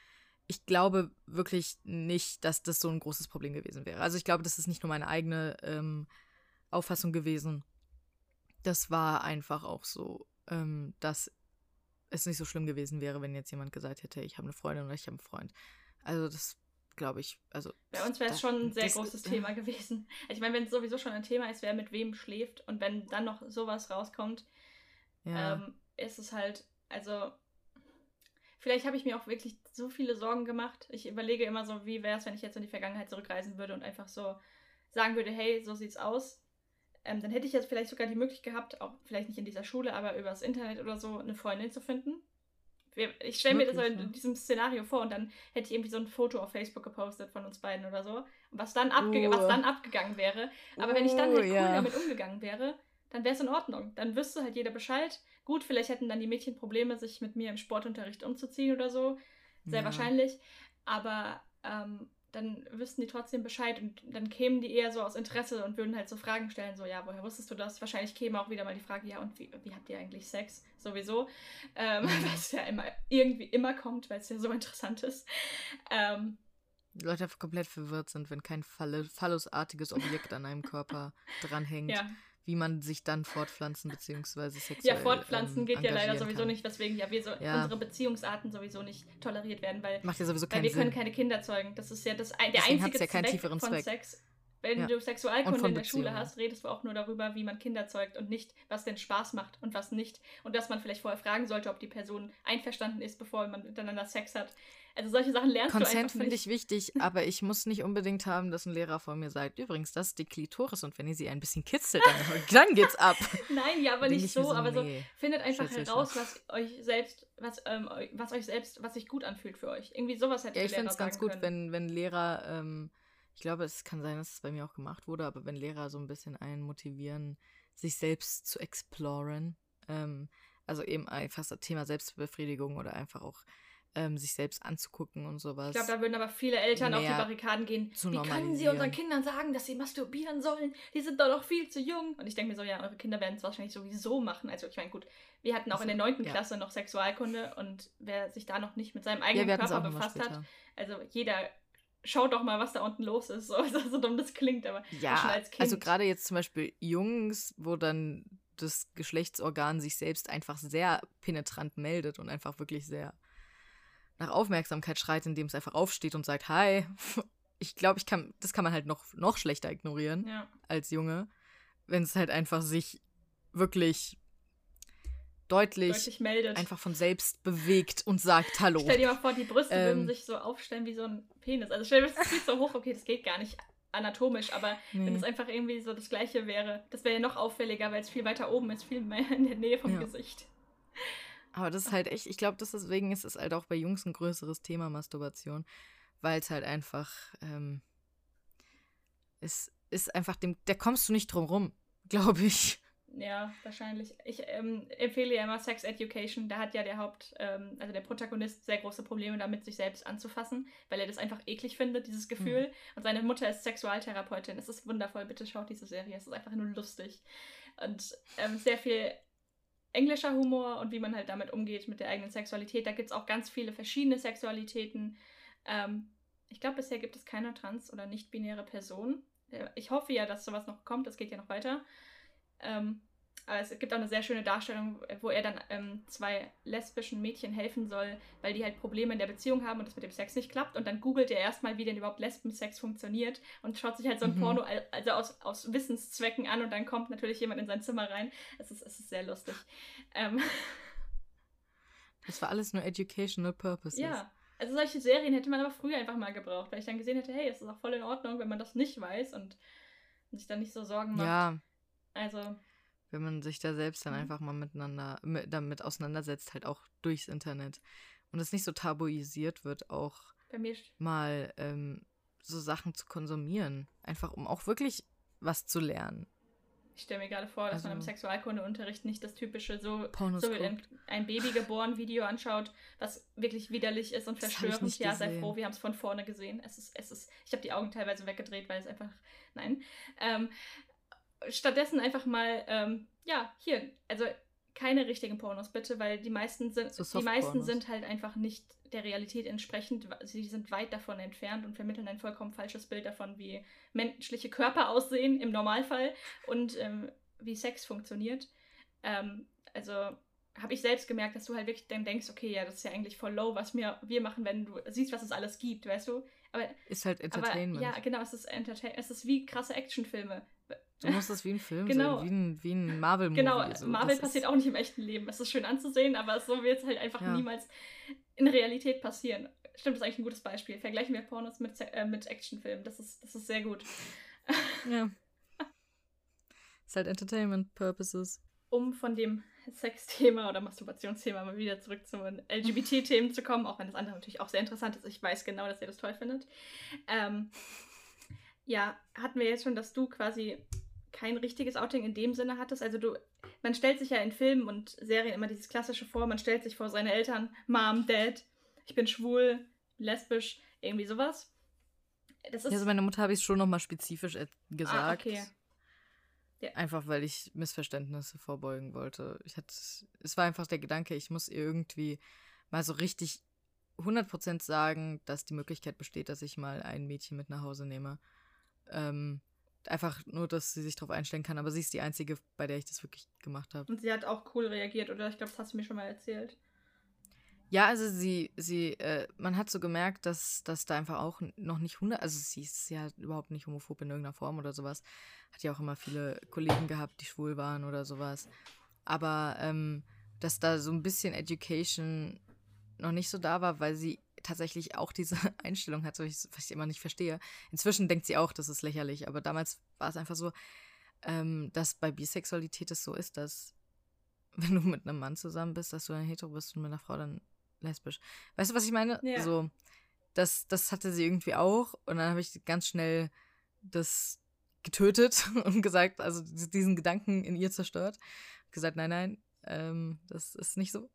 ich glaube wirklich nicht, dass das so ein großes Problem gewesen wäre. Also ich glaube, das ist nicht nur meine eigene ähm, Auffassung gewesen. Das war einfach auch so, ähm, dass es nicht so schlimm gewesen wäre, wenn jetzt jemand gesagt hätte, ich habe eine Freundin oder ich habe einen Freund. Also das glaube ich, also. Bei uns wäre es schon ein sehr großes ist, Thema gewesen. Ich meine, wenn es sowieso schon ein Thema ist, wer mit wem schläft und wenn dann noch sowas rauskommt, ja. ähm, ist es halt, also vielleicht habe ich mir auch wirklich so viele Sorgen gemacht. Ich überlege immer so, wie wäre es, wenn ich jetzt in die Vergangenheit zurückreisen würde und einfach so sagen würde, hey, so sieht's aus. Ähm, dann hätte ich jetzt vielleicht sogar die Möglichkeit gehabt, auch vielleicht nicht in dieser Schule, aber übers Internet oder so, eine Freundin zu finden. Ich stelle mir das in, in diesem Szenario vor und dann hätte ich irgendwie so ein Foto auf Facebook gepostet von uns beiden oder so, was dann, abge uh. was dann abgegangen wäre. Aber uh, wenn ich dann halt cool ja. damit umgegangen wäre, dann wäre es in Ordnung. Dann wüsste halt jeder Bescheid. Gut, vielleicht hätten dann die Mädchen Probleme, sich mit mir im Sportunterricht umzuziehen oder so. Sehr ja. wahrscheinlich. Aber ähm, dann wüssten die trotzdem Bescheid und dann kämen die eher so aus Interesse und würden halt so Fragen stellen, so, ja, woher wusstest du das? Wahrscheinlich käme auch wieder mal die Frage, ja, und wie, wie habt ihr eigentlich Sex? Sowieso. Ähm, mhm. weil es ja immer, irgendwie immer kommt, weil es ja so interessant ist. Ähm, die Leute komplett verwirrt sind, wenn kein phallusartiges Objekt an einem Körper dranhängt. Ja wie man sich dann fortpflanzen bzw. sexuell Ja, fortpflanzen ähm, geht ja leider sowieso kann. nicht, weswegen ja wir so ja. unsere Beziehungsarten sowieso nicht toleriert werden, weil, Macht ja sowieso keinen weil wir Sinn. können keine Kinder zeugen. Das ist ja das, der Deswegen einzige ja Zweck von Zweck. Sex. Wenn ja. du Sexualkunde in der Schule hast, redest du auch nur darüber, wie man Kinder zeugt und nicht, was denn Spaß macht und was nicht. Und dass man vielleicht vorher fragen sollte, ob die Person einverstanden ist, bevor man miteinander Sex hat. Also solche Sachen lernst Consent du einfach finde ich wichtig, aber ich muss nicht unbedingt haben, dass ein Lehrer vor mir sagt, übrigens, das ist die Klitoris und wenn ihr sie ein bisschen kitzelt, dann, dann geht's ab. Nein, ja, aber nicht so, so, aber nee, so findet einfach heraus, was euch selbst, was, ähm, was euch selbst, was sich gut anfühlt für euch. Irgendwie sowas hätte ja, ich finde es ganz gut, wenn, wenn Lehrer, ähm, ich glaube, es kann sein, dass es bei mir auch gemacht wurde, aber wenn Lehrer so ein bisschen einen motivieren, sich selbst zu exploren, ähm, also eben einfach das Thema Selbstbefriedigung oder einfach auch ähm, sich selbst anzugucken und sowas. Ich glaube, da würden aber viele Eltern auf die Barrikaden gehen. Wie können sie unseren Kindern sagen, dass sie masturbieren sollen? Die sind doch noch viel zu jung. Und ich denke mir so, ja, eure Kinder werden es wahrscheinlich sowieso machen. Also ich meine, gut, wir hatten auch also, in der neunten ja. Klasse noch Sexualkunde und wer sich da noch nicht mit seinem eigenen ja, Körper befasst hat, also jeder schaut doch mal, was da unten los ist. So, so dumm das klingt, aber ja, schon als Kind. Also gerade jetzt zum Beispiel Jungs, wo dann das Geschlechtsorgan sich selbst einfach sehr penetrant meldet und einfach wirklich sehr nach Aufmerksamkeit schreit, indem es einfach aufsteht und sagt, hi. Ich glaube, ich kann, das kann man halt noch, noch schlechter ignorieren ja. als Junge, wenn es halt einfach sich wirklich deutlich, deutlich meldet. einfach von selbst bewegt und sagt Hallo. Stell dir mal vor, die Brüste ähm, würden sich so aufstellen wie so ein Penis. Also stell dir das ist so hoch, okay, das geht gar nicht anatomisch, aber nee. wenn es einfach irgendwie so das gleiche wäre, das wäre ja noch auffälliger, weil es viel weiter oben ist, viel mehr in der Nähe vom ja. Gesicht. Aber das ist halt echt, ich glaube, deswegen ist es halt auch bei Jungs ein größeres Thema, Masturbation, weil es halt einfach, ähm, es ist einfach dem, da kommst du nicht drum rum, glaube ich. Ja, wahrscheinlich. Ich ähm, empfehle ja immer Sex Education. Da hat ja der Haupt, ähm, also der Protagonist, sehr große Probleme damit, sich selbst anzufassen, weil er das einfach eklig findet, dieses Gefühl. Mhm. Und seine Mutter ist Sexualtherapeutin. Es ist wundervoll. Bitte schaut diese Serie. Es ist einfach nur lustig. Und ähm, sehr viel englischer Humor und wie man halt damit umgeht mit der eigenen Sexualität. Da gibt es auch ganz viele verschiedene Sexualitäten. Ähm, ich glaube, bisher gibt es keine trans- oder nicht-binäre Person. Ich hoffe ja, dass sowas noch kommt. Das geht ja noch weiter. Ähm, Aber es gibt auch eine sehr schöne Darstellung, wo er dann ähm, zwei lesbischen Mädchen helfen soll, weil die halt Probleme in der Beziehung haben und das mit dem Sex nicht klappt. Und dann googelt er erstmal, wie denn überhaupt Lesbensex funktioniert und schaut sich halt so ein mhm. Porno also aus, aus Wissenszwecken an und dann kommt natürlich jemand in sein Zimmer rein. Es ist, es ist sehr lustig. Ähm. Das war alles nur educational purposes. Ja. Also solche Serien hätte man aber früher einfach mal gebraucht, weil ich dann gesehen hätte, hey, es ist auch voll in Ordnung, wenn man das nicht weiß und sich dann nicht so Sorgen macht. Ja. Also wenn man sich da selbst dann mhm. einfach mal miteinander mit, damit auseinandersetzt, halt auch durchs Internet. Und es nicht so tabuisiert wird, auch mal ähm, so Sachen zu konsumieren. Einfach um auch wirklich was zu lernen. Ich stelle mir gerade vor, dass also, man im also Sexualkundeunterricht nicht das typische so, so ein, ein Baby geboren Video anschaut, was wirklich widerlich ist und verstörend. Ja, sei froh, wir haben es von vorne gesehen. Es ist, es ist, ich habe die Augen teilweise weggedreht, weil es einfach, nein. Ähm, stattdessen einfach mal, ähm, ja, hier, also keine richtigen Pornos bitte, weil die meisten sind, so die meisten sind halt einfach nicht der Realität entsprechend. Sie sind weit davon entfernt und vermitteln ein vollkommen falsches Bild davon, wie menschliche Körper aussehen im Normalfall und ähm, wie Sex funktioniert. Ähm, also habe ich selbst gemerkt, dass du halt wirklich dann denkst, okay, ja, das ist ja eigentlich voll low, was wir, wir machen, wenn du siehst, was es alles gibt, weißt du? Aber, ist halt Entertainment. Aber, ja, genau, es ist Entertainment. Es ist wie krasse Actionfilme. Du musst das wie ein Film genau. sein, wie ein, wie ein Marvel-Movie. Genau, so. Marvel das passiert auch nicht im echten Leben. Es ist schön anzusehen, aber so wird es halt einfach ja. niemals in Realität passieren. Stimmt, das ist eigentlich ein gutes Beispiel. Vergleichen wir Pornos mit, äh, mit Actionfilmen. Das ist, das ist sehr gut. Ja. ist halt Entertainment Purposes. Um von dem Sexthema oder Masturbationsthema mal wieder zurück zu LGBT-Themen zu kommen, auch wenn das andere natürlich auch sehr interessant ist. Ich weiß genau, dass ihr das toll findet. Ähm, ja, hatten wir jetzt schon, dass du quasi kein richtiges Outing in dem Sinne hattest. Also du, man stellt sich ja in Filmen und Serien immer dieses klassische vor, man stellt sich vor seine Eltern, Mom, Dad, ich bin schwul, lesbisch, irgendwie sowas. Das ist also meine Mutter habe ich schon nochmal spezifisch gesagt. Ah, okay. Ja. Einfach weil ich Missverständnisse vorbeugen wollte. Ich hatte, es war einfach der Gedanke, ich muss ihr irgendwie mal so richtig 100% sagen, dass die Möglichkeit besteht, dass ich mal ein Mädchen mit nach Hause nehme. Ähm, einfach nur, dass sie sich darauf einstellen kann. Aber sie ist die Einzige, bei der ich das wirklich gemacht habe. Und sie hat auch cool reagiert, oder? Ich glaube, das hast du mir schon mal erzählt. Ja, also sie, sie, äh, man hat so gemerkt, dass, dass da einfach auch noch nicht hundert, also sie ist ja überhaupt nicht homophob in irgendeiner Form oder sowas. Hat ja auch immer viele Kollegen gehabt, die schwul waren oder sowas. Aber ähm, dass da so ein bisschen Education noch nicht so da war, weil sie tatsächlich auch diese Einstellung hat, was ich immer nicht verstehe. Inzwischen denkt sie auch, das ist lächerlich, aber damals war es einfach so, ähm, dass bei Bisexualität es so ist, dass wenn du mit einem Mann zusammen bist, dass du dann hetero bist und mit einer Frau dann lesbisch. Weißt du, was ich meine? Ja. So, das, das hatte sie irgendwie auch und dann habe ich ganz schnell das getötet und gesagt, also diesen Gedanken in ihr zerstört. Gesagt, nein, nein, ähm, das ist nicht so.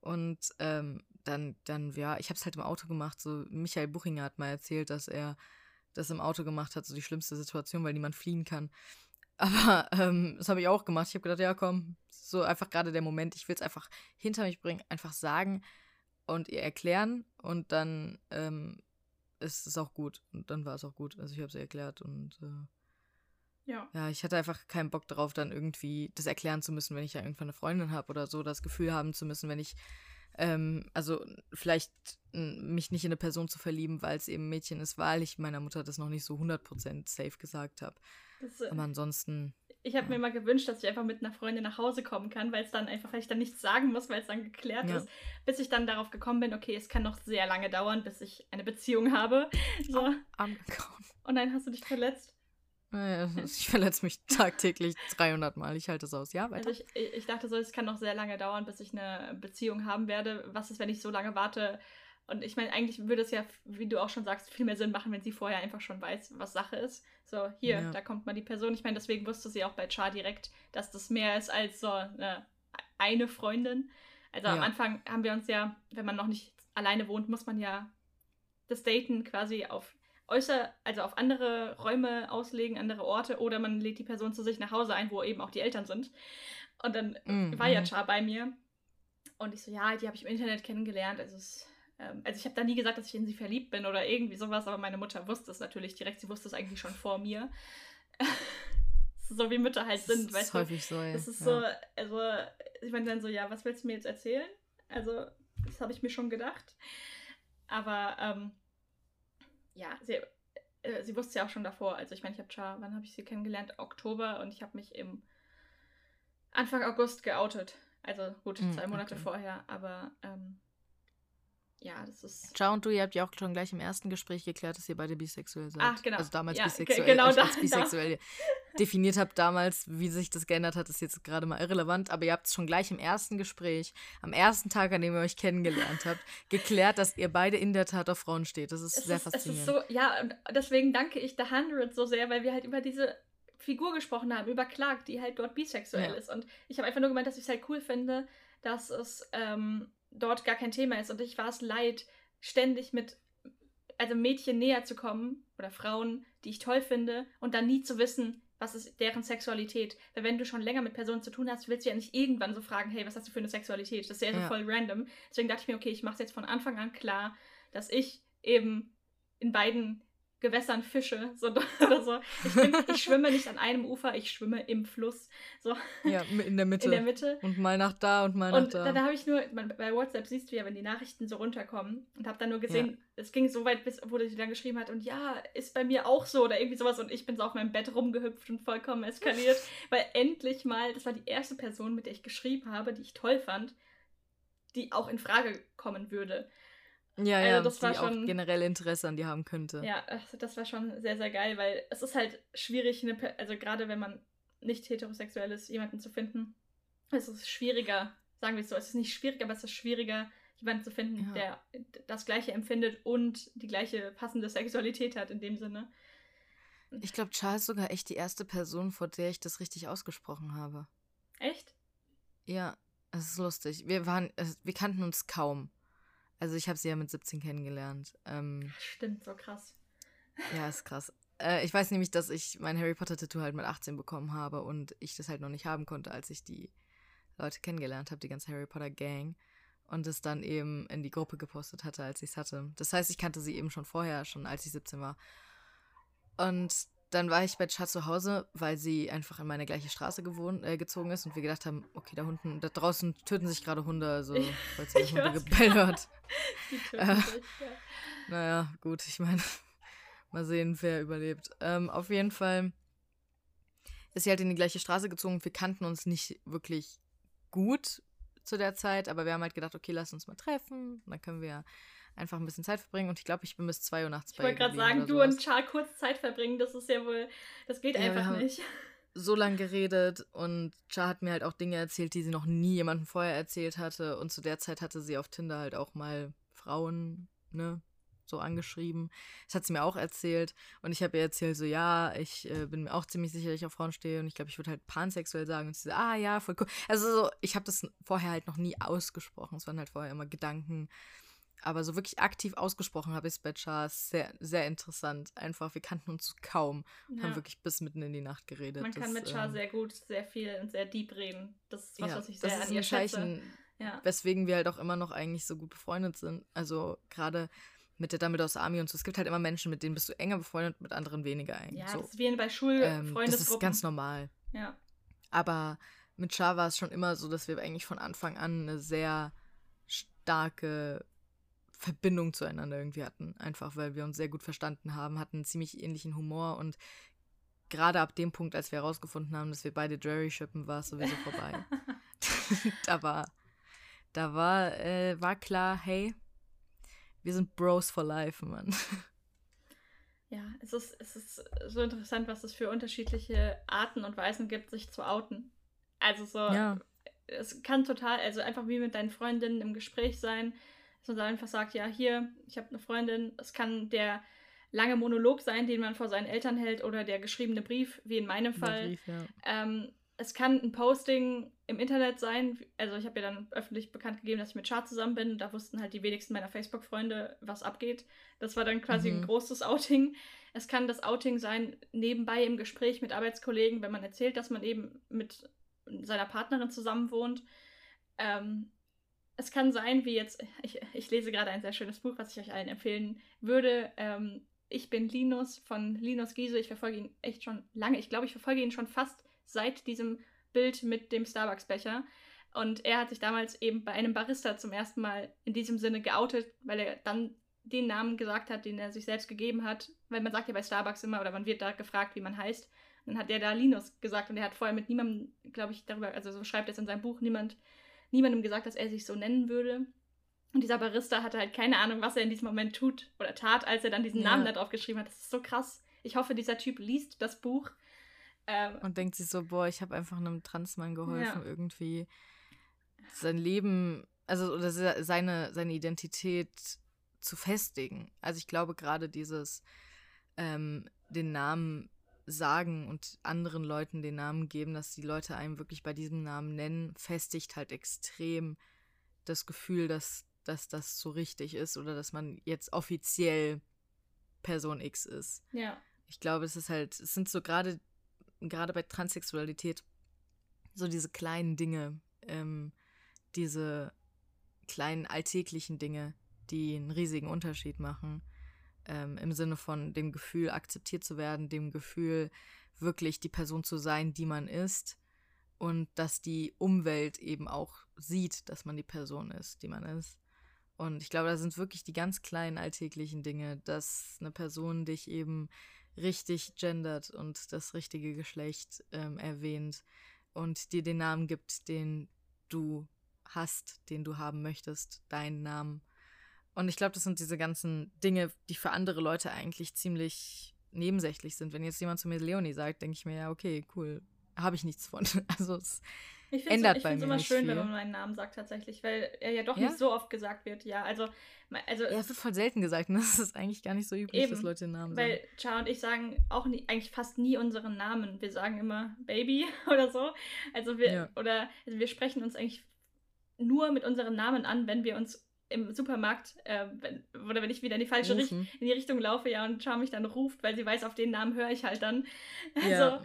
Und ähm, dann, dann, ja, ich habe es halt im Auto gemacht. So, Michael Buchinger hat mal erzählt, dass er das im Auto gemacht hat, so die schlimmste Situation, weil niemand fliehen kann. Aber ähm, das habe ich auch gemacht. Ich habe gedacht, ja, komm, so einfach gerade der Moment, ich will es einfach hinter mich bringen, einfach sagen und ihr erklären und dann ähm, ist es auch gut. Und dann war es auch gut. Also ich habe es erklärt und äh, ja. Ja, ich hatte einfach keinen Bock darauf, dann irgendwie das erklären zu müssen, wenn ich ja irgendwann eine Freundin habe oder so, das Gefühl haben zu müssen, wenn ich ähm, also vielleicht mich nicht in eine Person zu verlieben, weil es eben ein Mädchen ist, weil ich meiner Mutter das noch nicht so 100% safe gesagt habe. Äh, Aber ansonsten. Ich habe ja. mir mal gewünscht, dass ich einfach mit einer Freundin nach Hause kommen kann, weil es dann einfach, weil ich dann nichts sagen muss, weil es dann geklärt ja. ist, bis ich dann darauf gekommen bin, okay, es kann noch sehr lange dauern, bis ich eine Beziehung habe. So. Angekommen. Und dann hast du dich verletzt. Ich verletze mich tagtäglich 300 Mal. Ich halte es aus. Ja, weiter. Also ich, ich dachte so, es kann noch sehr lange dauern, bis ich eine Beziehung haben werde. Was ist, wenn ich so lange warte? Und ich meine, eigentlich würde es ja, wie du auch schon sagst, viel mehr Sinn machen, wenn sie vorher einfach schon weiß, was Sache ist. So, hier, ja. da kommt mal die Person. Ich meine, deswegen wusste sie auch bei Char direkt, dass das mehr ist als so eine, eine Freundin. Also ja. am Anfang haben wir uns ja, wenn man noch nicht alleine wohnt, muss man ja das Daten quasi auf äußer, also auf andere Räume auslegen, andere Orte, oder man lädt die Person zu sich nach Hause ein, wo eben auch die Eltern sind. Und dann mhm. war ja Char bei mir. Und ich so, ja, die habe ich im Internet kennengelernt. Also, es, ähm, also ich habe da nie gesagt, dass ich in sie verliebt bin oder irgendwie sowas, aber meine Mutter wusste es natürlich direkt. Sie wusste es eigentlich schon vor mir. So wie Mütter halt sind, das ist häufig so, ja. Das ist ja. so, also, ich meine dann so, ja, was willst du mir jetzt erzählen? Also, das habe ich mir schon gedacht. Aber, ähm, ja, sie, äh, sie wusste ja auch schon davor. Also, ich meine, ich habe Char, wann habe ich sie kennengelernt? Oktober und ich habe mich im Anfang August geoutet. Also, gut, Mm, zwei Monate okay. vorher, aber, ähm, ja, das ist. Ciao und du, ihr habt ja auch schon gleich im ersten Gespräch geklärt, dass ihr beide bisexuell seid. Ach, genau. Also damals Ja, bisexuell. genau da. bisexuell definiert habt damals, wie sich das geändert hat, ist jetzt gerade mal irrelevant. Aber ihr habt es schon gleich im ersten Gespräch, am ersten Tag, an dem ihr euch kennengelernt habt, geklärt, dass ihr beide in der Tat auf Frauen steht. Das ist es sehr ist, faszinierend. ist so, ja, und deswegen danke ich The Hundred so sehr, weil wir halt über diese Figur gesprochen haben, über Clark, die halt dort bisexuell Ja. ist. Und ich habe einfach nur gemeint, dass ich es halt cool finde, dass es ähm, dort gar kein Thema ist. Und ich war es leid, ständig mit also Mädchen näher zu kommen oder Frauen, die ich toll finde, und dann nie zu wissen, was ist deren Sexualität. Weil wenn du schon länger mit Personen zu tun hast, willst du ja nicht irgendwann so fragen, hey, was hast du für eine Sexualität? Das wäre Ja. voll random. Deswegen dachte ich mir, okay, ich mache es jetzt von Anfang an klar, dass ich eben in beiden Gewässern fische so, oder so. Ich, bin, ich schwimme nicht an einem Ufer, ich schwimme im Fluss, so ja, in der Mitte. in der Mitte. Und mal nach da und mal Und nach da. dann habe ich nur, bei WhatsApp siehst du ja, wenn die Nachrichten so runterkommen und habe dann nur gesehen, es ging so weit, bis, wo sie dann geschrieben hat und ja, ist bei mir auch so oder irgendwie sowas und ich bin so auf meinem Bett rumgehüpft und vollkommen eskaliert, weil endlich mal, das war die erste Person, mit der ich geschrieben habe, die ich toll fand, die auch in Frage kommen würde. Ja, also ja, das war schon- auch generell Interesse an dir haben könnte. Ja, also das war schon sehr, sehr geil, weil es ist halt schwierig, eine, also gerade wenn man nicht heterosexuell ist, jemanden zu finden, es ist schwieriger, sagen wir es so, es ist nicht schwierig, aber es ist schwieriger, jemanden zu finden, Ja. der das Gleiche empfindet und die gleiche passende Sexualität hat in dem Sinne. Ich glaube, Charles ist sogar echt die erste Person, vor der ich das richtig ausgesprochen habe. Echt? Ja, es ist lustig. Wir waren, wir kannten uns kaum. Also ich habe sie ja mit 17 kennengelernt. Ähm, Stimmt, so krass. ja, ist krass. Äh, ich weiß nämlich, dass ich mein Harry Potter Tattoo halt mit 18 bekommen habe und ich das halt noch nicht haben konnte, als ich die Leute kennengelernt habe, die ganze Harry Potter Gang. Und es dann eben in die Gruppe gepostet hatte, als ich es hatte. Das heißt, ich kannte sie eben schon vorher, schon als ich 17 war. Und dann war ich bei Chad zu Hause, weil sie einfach in meine gleiche Straße gewohnt, äh, gezogen ist und wir gedacht haben, okay, da unten, da draußen töten sich gerade Hunde, also falls ihr Hunde hör's Gebell hört. Die töten Äh. sich, ja. Naja, gut, ich meine, mal sehen, wer überlebt. Ähm, auf jeden Fall ist sie halt in die gleiche Straße gezogen. Wir kannten uns nicht wirklich gut zu der Zeit, aber wir haben halt gedacht, okay, lass uns mal treffen. Dann können wir einfach ein bisschen Zeit verbringen. Und ich glaube, ich bin bis 2 Uhr nachts Ich bei wollte ihr gerade sagen, du sowas. und Char kurz Zeit verbringen, das ist ja wohl, das geht Ja, einfach nicht. so lang geredet und Char hat mir halt auch Dinge erzählt, die sie noch nie jemandem vorher erzählt hatte. Und zu der Zeit hatte sie auf Tinder halt auch mal Frauen, ne, so angeschrieben. Das hat sie mir auch erzählt. Und ich habe ihr erzählt, so, ja, ich äh, bin mir auch ziemlich sicher, dass ich auf Frauen stehe. Und ich glaube, ich würde halt pansexuell sagen. Und sie so, ah ja, voll cool. Also so, ich habe das vorher halt noch nie ausgesprochen. Es waren halt vorher immer Gedanken. Aber so wirklich aktiv ausgesprochen habe ich es bei Char sehr, sehr interessant. Einfach, wir kannten uns kaum und haben Ja. wirklich bis mitten in die Nacht geredet. Man kann Das, mit Char ähm, sehr gut, sehr viel und sehr deep reden. Das ist was, ja, was ich das sehr ist an ihr ein. Zeichen, Ja. weswegen wir halt auch immer noch eigentlich so gut befreundet sind. Also gerade mit der Dumbledores Army und so. Es gibt halt immer Menschen, mit denen bist du enger befreundet, mit anderen weniger eng. Ja, so. das ist wie bei ähm, das Schulfreundesgruppen. ist ganz normal. Ja. Aber mit Char war es schon immer so, dass wir eigentlich von Anfang an eine sehr starke Verbindung zueinander irgendwie hatten. Einfach weil wir uns sehr gut verstanden haben, hatten einen ziemlich ähnlichen Humor und gerade ab dem Punkt, als wir herausgefunden haben, dass wir beide Jerry shippen, war es sowieso vorbei. da war, da war, äh, war klar, hey, wir sind Bros for life, Mann. Ja, es ist, es ist so interessant, was es für unterschiedliche Arten und Weisen gibt, sich zu outen. Also so, Ja. es kann total, also einfach wie mit deinen Freundinnen im Gespräch sein, dass man so einfach sagt, ja, hier, ich habe eine Freundin. Es kann der lange Monolog sein, den man vor seinen Eltern hält oder der geschriebene Brief, wie in meinem Fall. Brief, ja. Ähm, es kann ein Posting im Internet sein. Also ich habe ja dann öffentlich bekannt gegeben, dass ich mit Char zusammen bin. Da wussten halt die wenigsten meiner Facebook-Freunde, was abgeht. Das war dann quasi ein Mhm. großes Outing. Es kann das Outing sein, nebenbei im Gespräch mit Arbeitskollegen, wenn man erzählt, dass man eben mit seiner Partnerin zusammen wohnt. Ähm, es kann sein, wie jetzt, ich, ich lese gerade ein sehr schönes Buch, was ich euch allen empfehlen würde. Ähm, ich bin Linus von Linus Giese. Ich verfolge ihn echt schon lange. Ich glaube, ich verfolge ihn schon fast seit diesem Bild mit dem Starbucks-Becher. Und er hat sich damals eben bei einem Barista zum ersten Mal in diesem Sinne geoutet, weil er dann den Namen gesagt hat, den er sich selbst gegeben hat. Weil man sagt ja bei Starbucks immer, oder man wird da gefragt, wie man heißt. Und dann hat er da Linus gesagt und er hat vorher mit niemandem, glaube ich, darüber, also so schreibt er es in seinem Buch, niemand, niemandem gesagt, dass er sich so nennen würde. Und dieser Barista hatte halt keine Ahnung, was er in diesem Moment tut oder tat, als er dann diesen ja. Namen da drauf geschrieben hat. Das ist so krass. Ich hoffe, dieser Typ liest das Buch. Ähm, und denkt sich so, boah, ich habe einfach einem Transmann geholfen, ja. irgendwie sein Leben, also oder seine, seine Identität zu festigen. Also ich glaube gerade dieses ähm, den Namen sagen und anderen Leuten den Namen geben, dass die Leute einem wirklich bei diesem Namen nennen, festigt halt extrem das Gefühl, dass, dass das so richtig ist oder dass man jetzt offiziell Person X ist. Ja. Ich glaube, es ist halt, es sind so gerade, gerade bei Transsexualität so diese kleinen Dinge, ähm, diese kleinen alltäglichen Dinge, die einen riesigen Unterschied machen. Ähm, Im Sinne von dem Gefühl, akzeptiert zu werden, dem Gefühl, wirklich die Person zu sein, die man ist. Und dass die Umwelt eben auch sieht, dass man die Person ist, die man ist. Und ich glaube, da sind wirklich die ganz kleinen alltäglichen Dinge, dass eine Person dich eben richtig gendert und das richtige Geschlecht ähm, erwähnt und dir den Namen gibt, den du hast, den du haben möchtest, deinen Namen. Und ich glaube, das sind diese ganzen Dinge, die für andere Leute eigentlich ziemlich nebensächlich sind. Wenn jetzt jemand zu mir Leonie sagt, denke ich mir, ja, okay, cool, habe ich nichts von. Also es ich ändert ich bei mir Ich finde es immer schön, viel. wenn man meinen Namen sagt tatsächlich, weil er ja doch ja? nicht so oft gesagt wird. Ja, also, also ja, es wird voll selten gesagt. Ne? Das ist eigentlich gar nicht so üblich, eben, dass Leute den Namen sagen. Weil Cha und ich sagen auch nie, eigentlich fast nie unseren Namen. Wir sagen immer Baby oder so. Also wir ja. oder also wir sprechen uns eigentlich nur mit unserem Namen an, wenn wir uns im Supermarkt äh, wenn, oder wenn ich wieder in die falsche Richt in die Richtung laufe, ja, und Char mich dann ruft, weil sie weiß, auf den Namen höre ich halt dann. Also, ja, ja.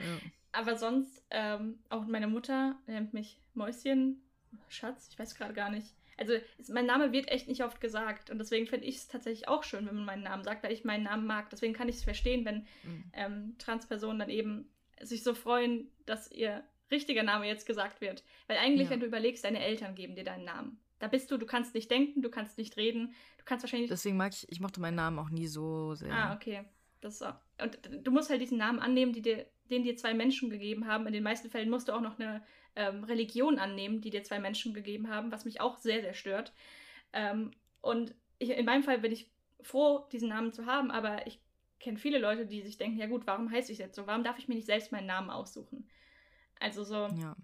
aber sonst, ähm, auch meine Mutter nennt mich Mäuschen, Schatz, ich weiß gerade gar nicht. Also mein Name wird echt nicht oft gesagt und deswegen finde ich es tatsächlich auch schön, wenn man meinen Namen sagt, weil ich meinen Namen mag. Deswegen kann ich es verstehen, wenn mhm. ähm, Transpersonen dann eben sich so freuen, dass ihr richtiger Name jetzt gesagt wird. Weil eigentlich, ja. wenn du überlegst, deine Eltern geben dir deinen Namen. Da bist du, du kannst nicht denken, du kannst nicht reden, du kannst wahrscheinlich. Deswegen mag ich, ich mochte meinen Namen auch nie so sehr. Ah, okay. Das auch, und du musst halt diesen Namen annehmen, die dir, den dir zwei Menschen gegeben haben. In den meisten Fällen musst du auch noch eine ähm, Religion annehmen, die dir zwei Menschen gegeben haben, was mich auch sehr, sehr stört. Ähm, und ich, in meinem Fall bin ich froh, diesen Namen zu haben, aber ich kenne viele Leute, die sich denken, ja gut, warum heiße ich jetzt so? Warum darf ich mir nicht selbst meinen Namen aussuchen? Also so. Ja.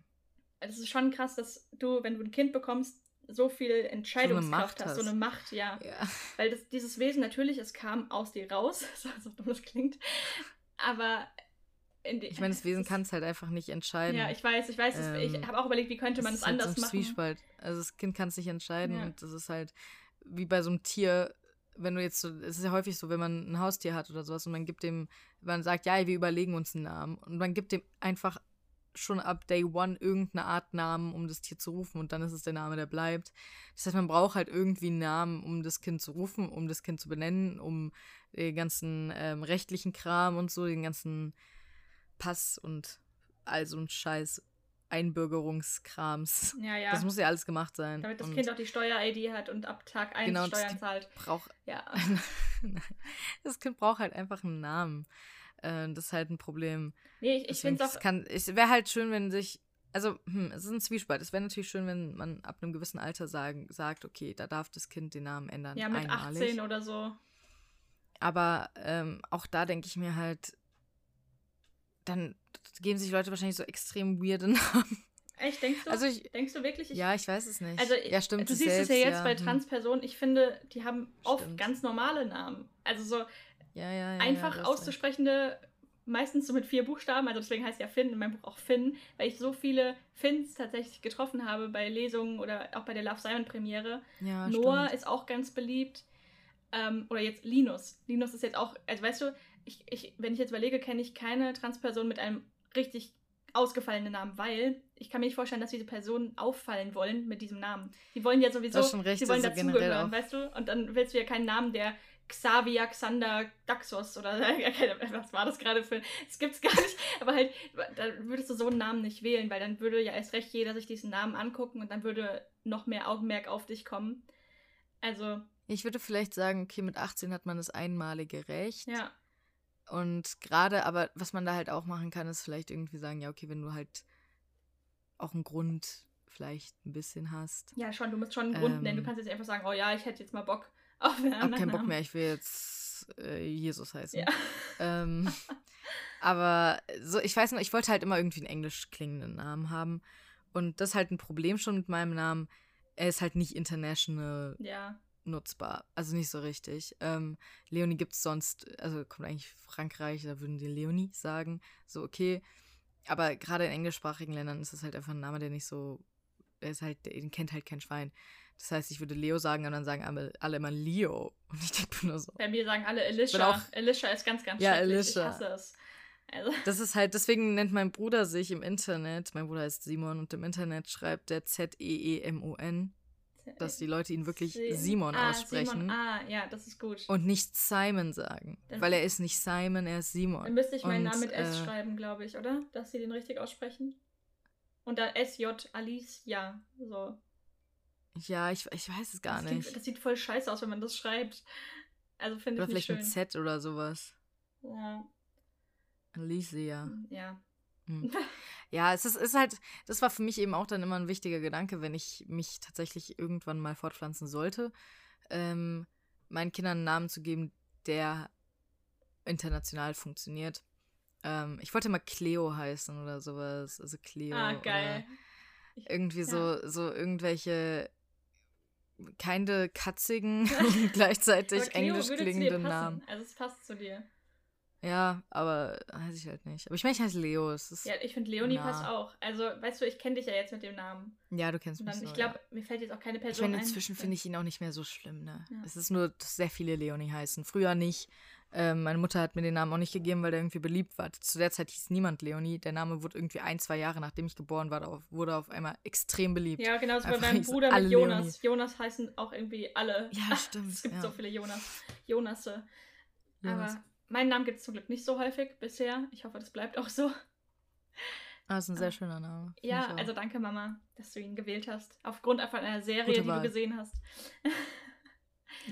Es ist schon krass, dass du, wenn du ein Kind bekommst, so viel Entscheidungskraft so hast, so eine Macht, ja. ja. Weil das, dieses Wesen natürlich, es kam aus dir raus, so dumm das klingt. Aber ich meine, das Wesen kann es halt einfach nicht entscheiden. Ja, ich weiß, ich weiß. Ähm, ich habe auch überlegt, wie könnte man es halt anders so ein machen. Zwiespalt. Also das Kind kann es nicht entscheiden ja. und das ist halt wie bei so einem Tier, wenn du jetzt so, es ist ja häufig so, wenn man ein Haustier hat oder sowas und man gibt dem, man sagt, ja, wir überlegen uns einen Namen und man gibt dem einfach schon ab Day One irgendeine Art Namen, um das Tier zu rufen und dann ist es der Name, der bleibt. Das heißt, man braucht halt irgendwie einen Namen, um das Kind zu rufen, um das Kind zu benennen, um den ganzen ähm, rechtlichen Kram und so, den ganzen Pass und all so ein Scheiß Einbürgerungskrams. Ja, ja. Das muss ja alles gemacht sein. Damit das und Kind auch die Steuer-ID hat und ab Tag 1 genau, Steuern zahlt. Braucht, ja. das Kind braucht halt einfach einen Namen. Äh, das ist halt ein Problem. Nee, ich, ich finde es auch. Es wäre halt schön, wenn sich. Also, hm, es ist ein Zwiespalt. Es wäre natürlich schön, wenn man ab einem gewissen Alter sagen, sagt, okay, da darf das Kind den Namen ändern. Ja, mit einmalig. 18 oder so. Aber ähm, auch da denke ich mir halt, dann geben sich Leute wahrscheinlich so extrem weirde Namen. Echt, denkst du? Also ich, denkst du wirklich? Ich, ja, ich weiß es nicht. Also, ja, stimmt. Du siehst selbst, es ja jetzt ja. bei hm. Transpersonen. Ich finde, die haben stimmt. oft ganz normale Namen. Also so, ja, ja, ja, einfach auszusprechende, meistens so mit vier Buchstaben, also deswegen heißt ja Finn in meinem Buch auch Finn, weil ich so viele Finns tatsächlich getroffen habe bei Lesungen oder auch bei der Love Simon Premiere. Ja, Noah stimmt. ist auch ganz beliebt. Ähm, oder jetzt Linus. Linus ist jetzt auch, also weißt du, ich, ich, wenn ich jetzt überlege, kenne ich keine Transperson mit einem richtig ausgefallenen Namen, weil ich kann mir nicht vorstellen, dass diese Personen auffallen wollen mit diesem Namen. Die wollen ja sowieso, Das schon recht, sie wollen also dazugehören, weißt du? Und dann willst du ja keinen Namen, der Xavier Xander Daxos oder was war das gerade für. Das gibt's gar nicht. Aber halt, da würdest du so einen Namen nicht wählen, weil dann würde ja erst recht jeder sich diesen Namen angucken und dann würde noch mehr Augenmerk auf dich kommen. Also, Ich würde vielleicht sagen, okay, mit 18 hat man das einmalige Recht. ja. Und gerade, aber was man da halt auch machen kann, ist vielleicht irgendwie sagen, ja, okay, wenn du halt auch einen Grund vielleicht ein bisschen hast. Ja, schon, du musst schon einen Grund Ähm. nennen. Du kannst jetzt einfach sagen, oh ja, ich hätte jetzt mal Bock auf einen Hab anderen keinen Bock mehr, ich will jetzt äh, Jesus heißen. Ja. Ähm, aber so, ich weiß noch, ich wollte halt immer irgendwie einen englisch klingenden Namen haben. Und das ist halt ein Problem schon mit meinem Namen. Er ist halt nicht international Ja. nutzbar. Also nicht so richtig. Ähm, Leonie gibt es sonst, also kommt eigentlich Frankreich, da würden die Leonie sagen. So, okay. Aber gerade in englischsprachigen Ländern ist es halt einfach ein Name, der nicht so. Der ist halt, den kennt halt kein Schwein. Das heißt, ich würde Leo sagen und dann sagen alle, alle immer Leo. Und ich denke nur so. Bei mir sagen alle Alicia. auch- Alicia ist ganz, ganz Ja, schrecklich. Alicia. Ich hasse es. Also, Das ist halt, deswegen nennt mein Bruder sich im Internet, mein Bruder heißt Simon und im Internet schreibt der Z-E-E-M-O-N, dass die Leute ihn wirklich Si- Simon ah, aussprechen Simon. Ah, ja, das ist gut. und nicht Simon sagen. Dann- weil er ist nicht Simon, er ist Simon. Dann müsste ich meinen Namen mit S äh, schreiben, glaube ich, oder? Dass sie den richtig aussprechen. Und dann S-J, Alicia. So. Ja, ich, ich weiß es gar das klingt- nicht. das sieht voll scheiße aus, wenn man das schreibt. Also finde Oder ich nicht vielleicht schön. mit Z oder sowas. Ja. Alicia. ja. Hm. Ja, es ist, ist halt, das war für mich eben auch dann immer ein wichtiger Gedanke, wenn ich mich tatsächlich irgendwann mal fortpflanzen sollte, ähm, meinen Kindern einen Namen zu geben, der international funktioniert. Ähm, ich wollte mal Cleo heißen oder sowas. Also Cleo. Ah, geil. Oder irgendwie Ja. so, so irgendwelche keine katzigen und gleichzeitig englisch klingenden. Namen. Also es passt zu dir. Ja, aber weiß ich halt nicht. Aber ich meine, ich heiße Leo. Ja, ich finde Leonie Na. passt auch. Also, weißt du, ich kenne dich ja jetzt mit dem Namen. ja, du kennst mich dann, so, ich glaube, ja. mir fällt jetzt auch keine Ich Person meine, ein. inzwischen finde ich ihn auch nicht mehr so schlimm, ne? Ja. Es ist nur, dass sehr viele Leonie heißen. Früher nicht. Ähm, meine Mutter hat mir den Namen auch nicht gegeben, weil der irgendwie beliebt war. Zu der Zeit hieß niemand Leonie. Der Name wurde irgendwie ein, zwei Jahre nachdem ich geboren war, auf, wurde auf einmal extrem beliebt. Ja, genauso bei Einfach meinem Bruder mit Jonas. Leonie. Jonas heißen auch irgendwie alle. Ja, stimmt, es gibt ja. so viele Jonas. Jonasse. Jonas. Aber meinen Namen gibt es zum Glück nicht so häufig bisher. Ich hoffe, das bleibt auch so. Ah, ist ein sehr Ah. schöner Name. Find Ja, also danke, Mama, dass du ihn gewählt hast. Aufgrund einfach einer Serie, Gute die Wahl. du gesehen hast.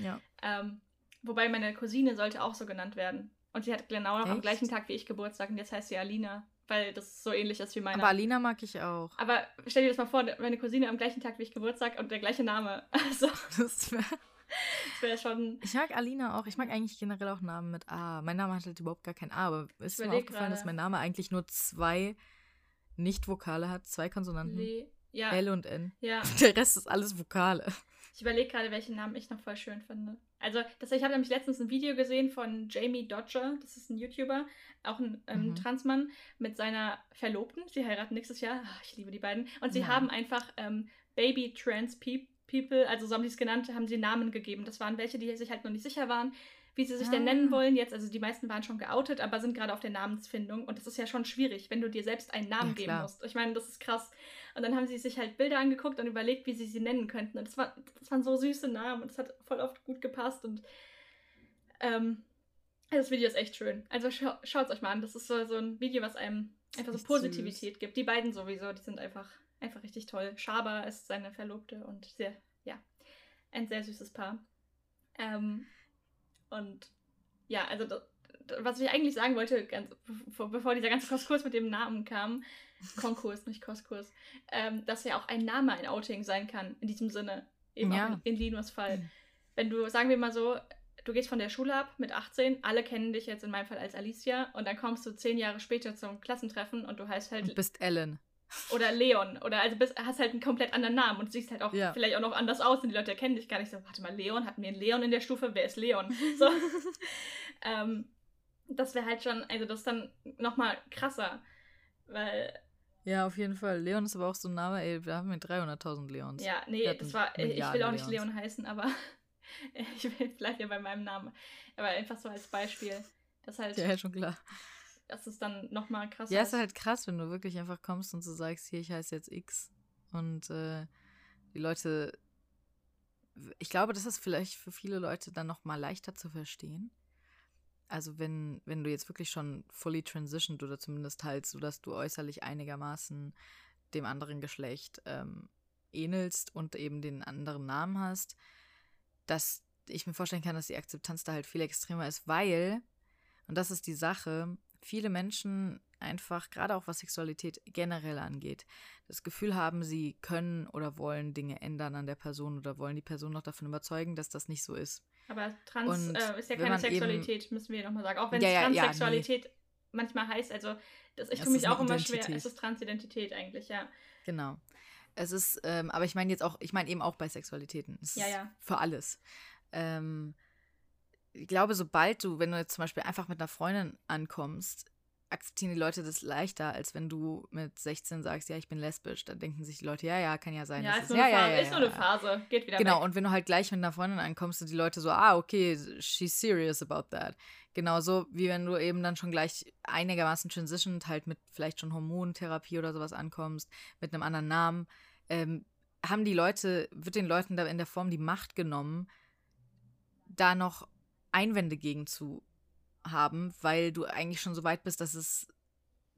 Ja. Ähm, wobei meine Cousine sollte auch so genannt werden. Und sie hat genau noch am gleichen Tag wie ich Geburtstag und jetzt heißt sie Alina, weil das so ähnlich ist wie meine. Aber Alina mag ich auch. Aber stell dir das mal vor, meine Cousine am gleichen Tag wie ich Geburtstag und der gleiche Name. Also, Das wär, wäre schon. ich mag Alina auch. Ich mag eigentlich generell auch Namen mit A. Mein Name hat halt überhaupt gar kein A, aber ist mir aufgefallen, dass gerade. mein Name eigentlich nur zwei Nicht-Vokale hat, zwei Konsonanten. Le ja, L und N. ja. Der Rest ist alles Vokale. Ich überlege gerade, welchen Namen ich noch voll schön finde. Also, das, ich habe nämlich letztens ein Video gesehen von Jamie Dodger, das ist ein YouTuber, auch ein ähm, Mhm. Transmann, mit seiner Verlobten. Sie heiraten nächstes Jahr. Ah, ich liebe die beiden. Und sie Ja. haben einfach ähm, Baby Trans Pe People, also so haben sie es genannt, haben sie Namen gegeben. Das waren welche, die sich halt noch nicht sicher waren, wie sie sich denn Ah. nennen wollen jetzt. Also die meisten waren schon geoutet, aber sind gerade auf der Namensfindung. Und das ist ja schon schwierig, wenn du dir selbst einen Namen Ja, geben klar. musst. Ich meine, das ist krass. Und dann haben sie sich halt Bilder angeguckt und überlegt, wie sie sie nennen könnten. Und das, war, das waren so süße Namen und das hat voll oft gut gepasst. Und ähm, das Video ist echt schön. Also schau, schaut es euch mal an. Das ist so, so ein Video, was einem einfach so Positivität gibt. Die beiden sowieso, die sind einfach, einfach richtig toll. Schaber ist seine Verlobte und sehr, ja, ein sehr süßes Paar. Ähm, und ja, also das, was ich eigentlich sagen wollte, ganz, bevor, dieser ganze Koskurs mit dem Namen kam, Konkurs, nicht Koskurs, ähm, dass ja auch ein Name ein Outing sein kann, in diesem Sinne, eben Ja. auch in, in Linus Fall. Mhm. Wenn du, sagen wir mal so, du gehst von der Schule ab mit 18, alle kennen dich jetzt in meinem Fall als Alicia und dann kommst du zehn Jahre später zum Klassentreffen und du heißt halt Und bist Ellen. Oder Leon oder also bist, hast halt einen komplett anderen Namen und siehst halt auch Ja. vielleicht auch noch anders aus und die Leute erkennen dich gar nicht so, warte mal, Leon, hatten wir einen Leon in der Stufe? Wer ist Leon? So. ähm, das wäre halt schon, also das ist dann nochmal krasser, weil, Ja, auf jeden Fall. Leon ist aber auch so ein Name, ey, wir haben hier 300.000 Leons. ja, nee, das war, ich will Milliarden auch nicht Leons. Leon heißen, aber ich will, bleib ja bei meinem Namen. Aber einfach so als Beispiel, das halt, Ja, ja, schon klar. Das ist dann nochmal krass. Ja, ist halt krass, wenn du wirklich einfach kommst und so sagst, hier, ich heiße jetzt X. Und äh, die Leute, ich glaube, das ist vielleicht für viele Leute dann nochmal leichter zu verstehen. Also wenn, wenn du jetzt wirklich schon fully transitioned oder zumindest halt so, dass du äußerlich einigermaßen dem anderen Geschlecht ähm, ähnelst und eben den anderen Namen hast, dass ich mir vorstellen kann, dass die Akzeptanz da halt viel extremer ist, weil, und das ist die Sache, viele Menschen einfach, gerade auch was Sexualität generell angeht, das Gefühl haben, sie können oder wollen Dinge ändern an der Person oder wollen die Person noch davon überzeugen, dass das nicht so ist. Aber trans äh, ist ja keine Sexualität, eben, müssen wir nochmal sagen. Auch wenn ja, es Transsexualität ja, nee. manchmal heißt, also das, ich tue mich auch immer Identität. schwer. Es ist Transidentität eigentlich, ja. Genau. Es ist, ähm, aber ich meine jetzt auch, ich meine eben auch bei Sexualitäten. Es ja, ja. Für alles. Ähm, ich glaube, sobald du, wenn du jetzt zum Beispiel einfach mit einer Freundin ankommst, akzeptieren die Leute das leichter, als wenn du mit 16 sagst, ja, ich bin lesbisch. Dann denken sich die Leute, ja, ja, kann ja sein. Ja, ist, ist, nur, ja, eine ja, ja, ist nur eine Phase, geht wieder Genau, weg. und wenn du halt gleich mit einer Freundin ankommst, sind die Leute so, ah, okay, she's serious about that. Genauso wie wenn du eben dann schon gleich einigermaßen transitioned, halt mit vielleicht schon Hormontherapie oder sowas ankommst, mit einem anderen Namen, ähm, haben die Leute, wird den Leuten da in der Form die Macht genommen, da noch Einwände gegen zu haben, weil du eigentlich schon so weit bist, dass es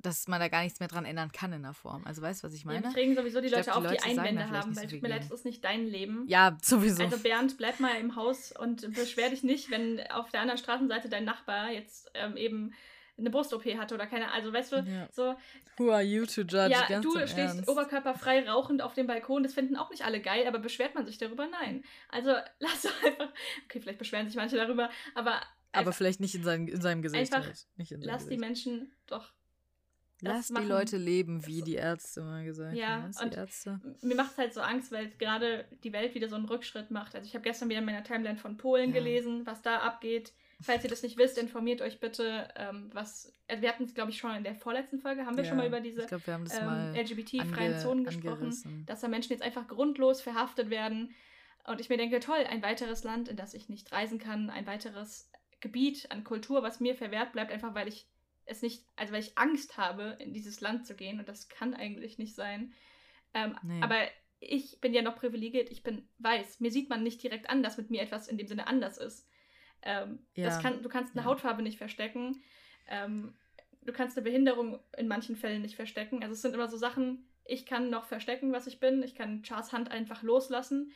dass man da gar nichts mehr dran ändern kann in der Form. Also weißt du, was ich meine? Ja, kriegen sowieso die ich Leute glaub, die auf, Leute die Einwände haben, weil tut mir leid, das ist nicht dein Leben. Ja, sowieso. Also Bernd, bleib mal im Haus und beschwer dich nicht, wenn auf der anderen Straßenseite dein Nachbar jetzt ähm, eben eine Brust-OP hatte oder keine Also weißt du, ja. so. Who are you to judge? Ja, Ganz du stehst Ernst. oberkörperfrei rauchend auf dem Balkon. Das finden auch nicht alle geil, aber beschwert man sich darüber? Nein. Also lass einfach. Okay, vielleicht beschweren sich manche darüber, aber aber vielleicht nicht in, sein, in seinem Gesicht. Einfach nicht in lass Gesicht. die Menschen doch. Lass die Leute leben, wie die Ärzte mal gesagt ja, haben. Ja, und Ärzte. mir macht es halt so Angst, weil gerade die Welt wieder so einen Rückschritt macht. Also ich habe gestern wieder in meiner Timeline von Polen ja. gelesen, was da abgeht. Falls ihr das nicht wisst, informiert euch bitte, ähm, was. Also wir hatten es, glaube ich, schon in der vorletzten Folge, haben wir ja, schon mal über diese ähm, LGBT-freien Zonen gesprochen, angerissen. dass da Menschen jetzt einfach grundlos verhaftet werden. Und ich mir denke, toll, ein weiteres Land, in das ich nicht reisen kann, ein weiteres Gebiet an Kultur, was mir verwehrt bleibt, einfach weil ich es nicht, also weil ich Angst habe, in dieses Land zu gehen und das kann eigentlich nicht sein. Ähm, nee. Aber ich bin ja noch privilegiert, ich bin weiß. Mir sieht man nicht direkt an, dass mit mir etwas in dem Sinne anders ist. Ähm, ja. kann, du kannst eine ja. Hautfarbe nicht verstecken. Ähm, du kannst eine Behinderung in manchen Fällen nicht verstecken. Also es sind immer so Sachen, ich kann noch verstecken, was ich bin. Ich kann Chars Hand einfach loslassen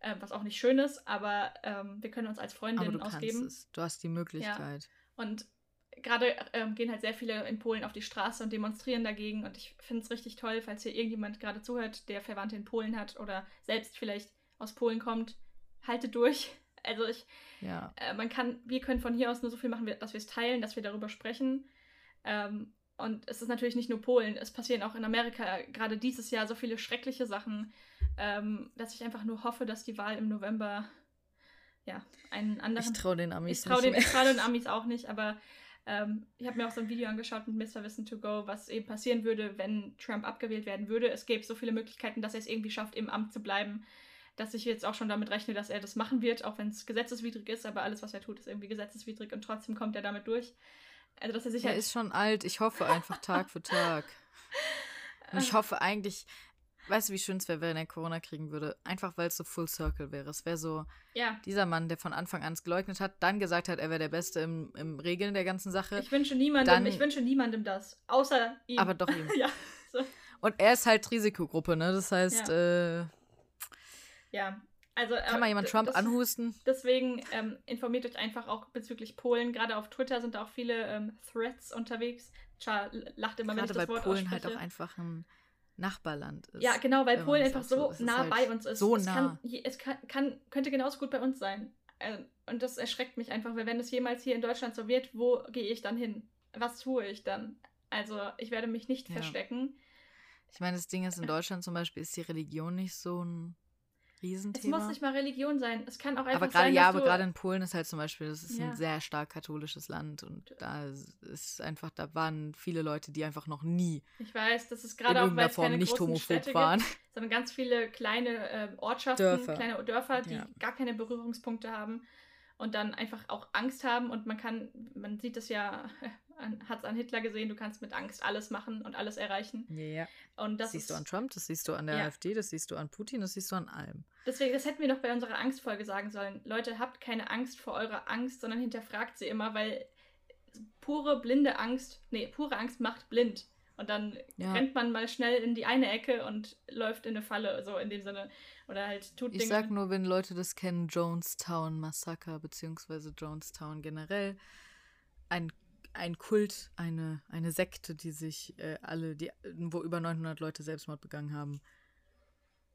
äh, was auch nicht schön ist, aber ähm, wir können uns als Freundinnen aber du ausgeben. Es. Du hast die Möglichkeit. Ja. Und gerade ähm, gehen halt sehr viele in Polen auf die Straße und demonstrieren dagegen. Und ich finde es richtig toll, falls hier irgendjemand gerade zuhört, der Verwandte in Polen hat oder selbst vielleicht aus Polen kommt, haltet durch. Also ich, ja. äh, man kann, wir können von hier aus nur so viel machen, dass wir es teilen, dass wir darüber sprechen. Ähm, und es ist natürlich nicht nur Polen, es passieren auch in Amerika gerade dieses Jahr so viele schreckliche Sachen, ähm, dass ich einfach nur hoffe, dass die Wahl im November ja einen anderen. Ich traue den Amis ich trau den, Ich traue den Amis auch nicht, aber ähm, ich habe mir auch so ein Video angeschaut mit Mr. Wissen to Go, was eben passieren würde, wenn Trump abgewählt werden würde. Es gäbe so viele Möglichkeiten, dass er es irgendwie schafft, im Amt zu bleiben, dass ich jetzt auch schon damit rechne, dass er das machen wird, auch wenn es gesetzeswidrig ist, aber alles, was er tut, ist irgendwie gesetzeswidrig und trotzdem kommt er damit durch. Also, dass er sich er halt ist schon alt. Ich hoffe einfach Tag für Tag. Und ich hoffe eigentlich, weißt du, wie schön es wäre, wenn er Corona kriegen würde? Einfach weil es so Full Circle wäre. Es wäre so ja. dieser Mann, der von Anfang an es geleugnet hat, dann gesagt hat, er wäre der Beste im, im Regeln der ganzen Sache. Ich wünsche niemandem, dann, ich wünsche niemandem das. Außer ihm. Aber doch ihm. ja. So. Und er ist halt Risikogruppe, ne? Das heißt, ja. Äh, ja. Also, Kann äh, mal jemand Trump anhusten? Deswegen ähm, informiert euch einfach auch bezüglich Polen. Gerade auf Twitter sind da auch viele ähm, Threads unterwegs. Char lacht immer, Gerade wenn ich das weil Wort Polen ausspreche. halt auch einfach ein Nachbarland ist. Ja, genau, weil Polen einfach so, so nah halt bei uns ist. So es nah. Kann, es kann, kann, könnte genauso gut bei uns sein. Ähm, und das erschreckt mich einfach, weil wenn es jemals hier in Deutschland so wird, wo gehe ich dann hin? Was tue ich dann? Also ich werde mich nicht ja. verstecken. Ich meine, das Ding ist, in Deutschland zum Beispiel ist die Religion nicht so ein Riesenthema. Es muss nicht mal Religion sein. Es kann auch einfach aber grade, sein, Ja, aber gerade in Polen ist halt zum Beispiel, das ist ja. ein sehr stark katholisches Land und da ist einfach, da waren viele Leute, die einfach noch nie ich weiß, das ist gerade auch, weil keine nicht homophob Städte waren. Gibt, sondern ganz viele kleine äh, Ortschaften, Dörfer. kleine Dörfer, die Ja. gar keine Berührungspunkte haben und dann einfach auch Angst haben und man kann, man sieht das ja hat es an Hitler gesehen, du kannst mit Angst alles machen und alles erreichen. Ja. Und das siehst ist, du an Trump, das siehst du an der Ja. AfD, das siehst du an Putin, das siehst du an allem. Deswegen, das hätten wir doch bei unserer Angstfolge sagen sollen. Leute, habt keine Angst vor eurer Angst, sondern hinterfragt sie immer, weil pure blinde Angst, nee, pure Angst macht blind. Und dann Ja. rennt man mal schnell in die eine Ecke und läuft in eine Falle, so in dem Sinne. Oder halt tut Ich Dinge. sag nur, wenn Leute das kennen, Jonestown Massaker, beziehungsweise Jonestown generell, ein, ein Kult, eine, eine Sekte, die sich äh, alle, die, wo über 900 Leute Selbstmord begangen haben.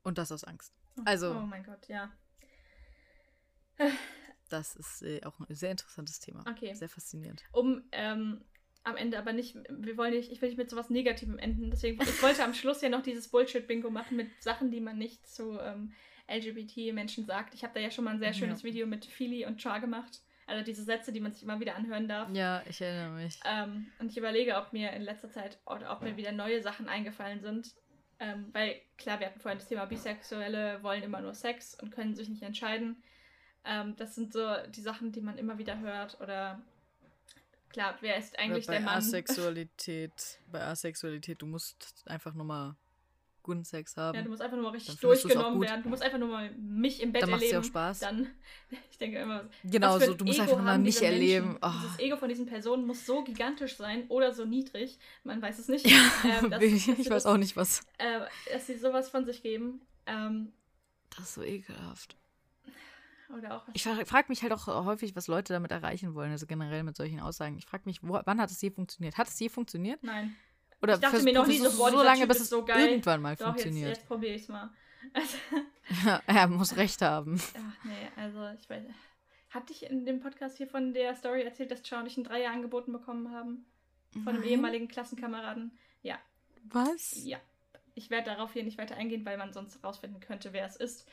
Und das aus Angst. Also, Oh mein Gott, ja. das ist äh, auch ein sehr interessantes Thema. Okay. Sehr faszinierend. Um ähm, am Ende aber nicht, wir wollen nicht, ich will nicht mit sowas Negativem enden. Deswegen, ich wollte am Schluss ja noch dieses Bullshit-Bingo machen mit Sachen, die man nicht zu ähm, LGBT-Menschen sagt. Ich habe da ja schon mal ein sehr schönes Ja. Video mit Philly und Char gemacht. Also diese Sätze, die man sich immer wieder anhören darf. Ja, ich erinnere mich. Ähm, und ich überlege, ob mir in letzter Zeit oder ob mir wieder neue Sachen eingefallen sind. Ähm, weil, klar, wir hatten vorhin das Thema Bisexuelle wollen immer nur Sex und können sich nicht entscheiden. Ähm, das sind so die Sachen, die man immer wieder hört. Oder klar, wer ist eigentlich der Mann? Asexualität, bei Asexualität, du musst einfach nur mal guten Sex haben. Ja, du musst einfach nur mal richtig Dann durchgenommen werden. Du musst einfach nur mal mich im Bett Dann macht's dir erleben. auch Spaß. Dann, ich denke immer, genau so, du musst Ego einfach nur mal mich erleben. Oh. Dieses Ego von diesen Personen muss so gigantisch sein oder so niedrig. Man weiß es nicht. Ja, ähm, dass- ich dass weiß das- auch nicht, was. Äh, dass sie sowas von sich geben. Ähm, Das ist so ekelhaft. Oder auch. Ich frage frag mich halt auch häufig, was Leute damit erreichen wollen, also generell mit solchen Aussagen. Ich frage mich, wo, wann hat es je funktioniert? Hat es je funktioniert? Nein. Oder Ich dachte mir noch nie so, so lange, Typ bis es so geil. irgendwann mal Doch, jetzt, funktioniert? jetzt probiere ich es mal. Also, Ja, er muss recht haben. ach nee, also ich weiß. Hatte ich in dem Podcast hier von der Story erzählt, dass Char und ich ein Dreier angeboten bekommen haben? Von einem Nein. ehemaligen Klassenkameraden? Ja. Was? Ja. Ich werde darauf hier nicht weiter eingehen, weil man sonst herausfinden könnte, wer es ist.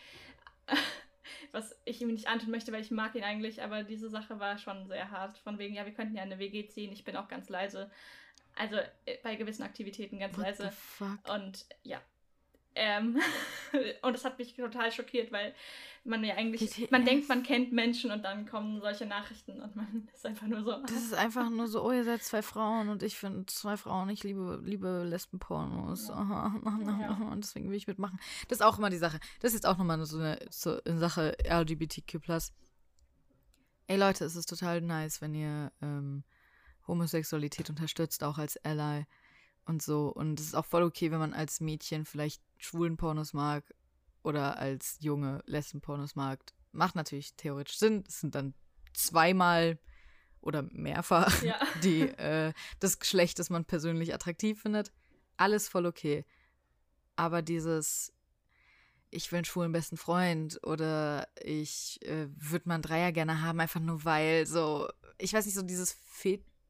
Was ich ihm nicht antun möchte, weil ich mag ihn eigentlich, aber diese Sache war schon sehr hart. Von wegen, ja, wir könnten ja eine WG ziehen, ich bin auch ganz leise. Also äh, bei gewissen Aktivitäten ganz What leise. the fuck? Und ja. Ähm, und das hat mich total schockiert, weil man ja eigentlich, man denkt, man kennt Menschen und dann kommen solche Nachrichten und man ist einfach nur so. Das ist einfach nur so, oh, ihr seid zwei Frauen und ich finde zwei Frauen, ich liebe, liebe Lesbenpornos. Ja. Ja. Und deswegen will ich mitmachen. Das ist auch immer die Sache. Das ist jetzt auch nochmal so eine, so eine Sache LGBTQ. Ey Leute, es ist total nice, wenn ihr ähm, Homosexualität unterstützt, auch als Ally und so. Und es ist auch voll okay, wenn man als Mädchen vielleicht schwulen Pornos mag oder als Junge Lesbenpornos mag. Macht natürlich theoretisch Sinn. Es sind dann zweimal oder mehrfach Ja. die, äh, das Geschlecht, das man persönlich attraktiv findet. Alles voll okay. Aber dieses, ich will einen schwulen besten Freund oder ich äh, würde mal einen Dreier gerne haben, einfach nur weil so, ich weiß nicht, so dieses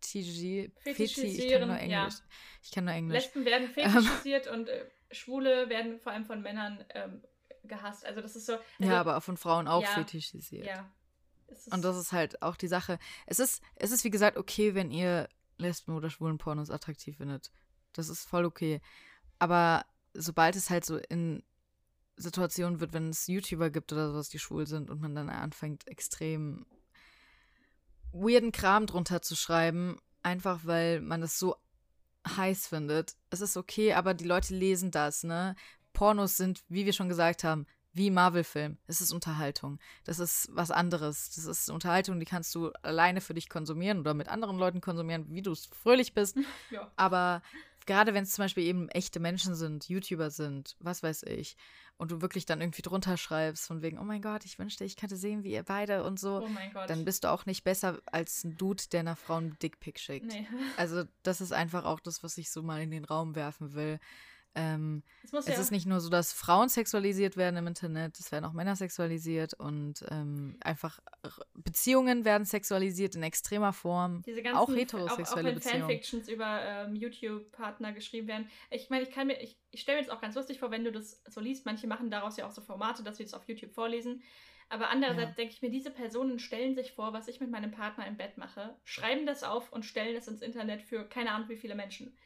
Fetischi, Feti, ich kann Fetischisieren, nur ja. Englisch. Ich kann nur Englisch. Lesben werden fetischisiert und äh, Schwule werden vor allem von Männern ähm, gehasst. Also das ist so. Also, ja, aber von Frauen auch ja, fetischisiert. Ja. Und das ist halt auch die Sache. Es ist, es ist wie gesagt okay, wenn ihr Lesben oder schwulen Pornos attraktiv findet. Das ist voll okay. Aber sobald es halt so in Situationen wird, wenn es YouTuber gibt oder sowas, die schwul sind und man dann anfängt, extrem weirden Kram drunter zu schreiben, einfach weil man es so heiß findet. Es ist okay, aber die Leute lesen das, ne? Pornos sind, wie wir schon gesagt haben, wie Marvel-Film. Es ist Unterhaltung. Das ist was anderes. Das ist Unterhaltung, die kannst du alleine für dich konsumieren oder mit anderen Leuten konsumieren, wie du es fröhlich bist. ja. Aber gerade wenn es zum Beispiel eben echte Menschen sind, YouTuber sind, was weiß ich, und du wirklich dann irgendwie drunter schreibst, von wegen, oh mein Gott, ich wünschte, ich könnte sehen, wie ihr beide und so, Oh dann bist du auch nicht besser als ein Dude, der einer Frau einen Dickpick schickt. Nee. Also, das ist einfach auch das, was ich so mal in den Raum werfen will. Ähm, Es ja, ist nicht nur so, dass Frauen sexualisiert werden im Internet, es werden auch Männer sexualisiert und ähm, einfach Beziehungen werden sexualisiert in extremer Form. diese ganzen, auch auch, auch heterosexuelle wenn Beziehungen. Fanfictions über ähm, YouTube-Partner geschrieben werden. Ich meine, ich kann mir, ich, ich stelle mir jetzt auch ganz lustig vor, wenn du das so liest. Manche machen daraus ja auch so Formate, dass sie das auf YouTube vorlesen. Aber andererseits Ja. denke ich mir, diese Personen stellen sich vor, was ich mit meinem Partner im Bett mache, schreiben das auf und stellen es ins Internet für keine Ahnung wie viele Menschen.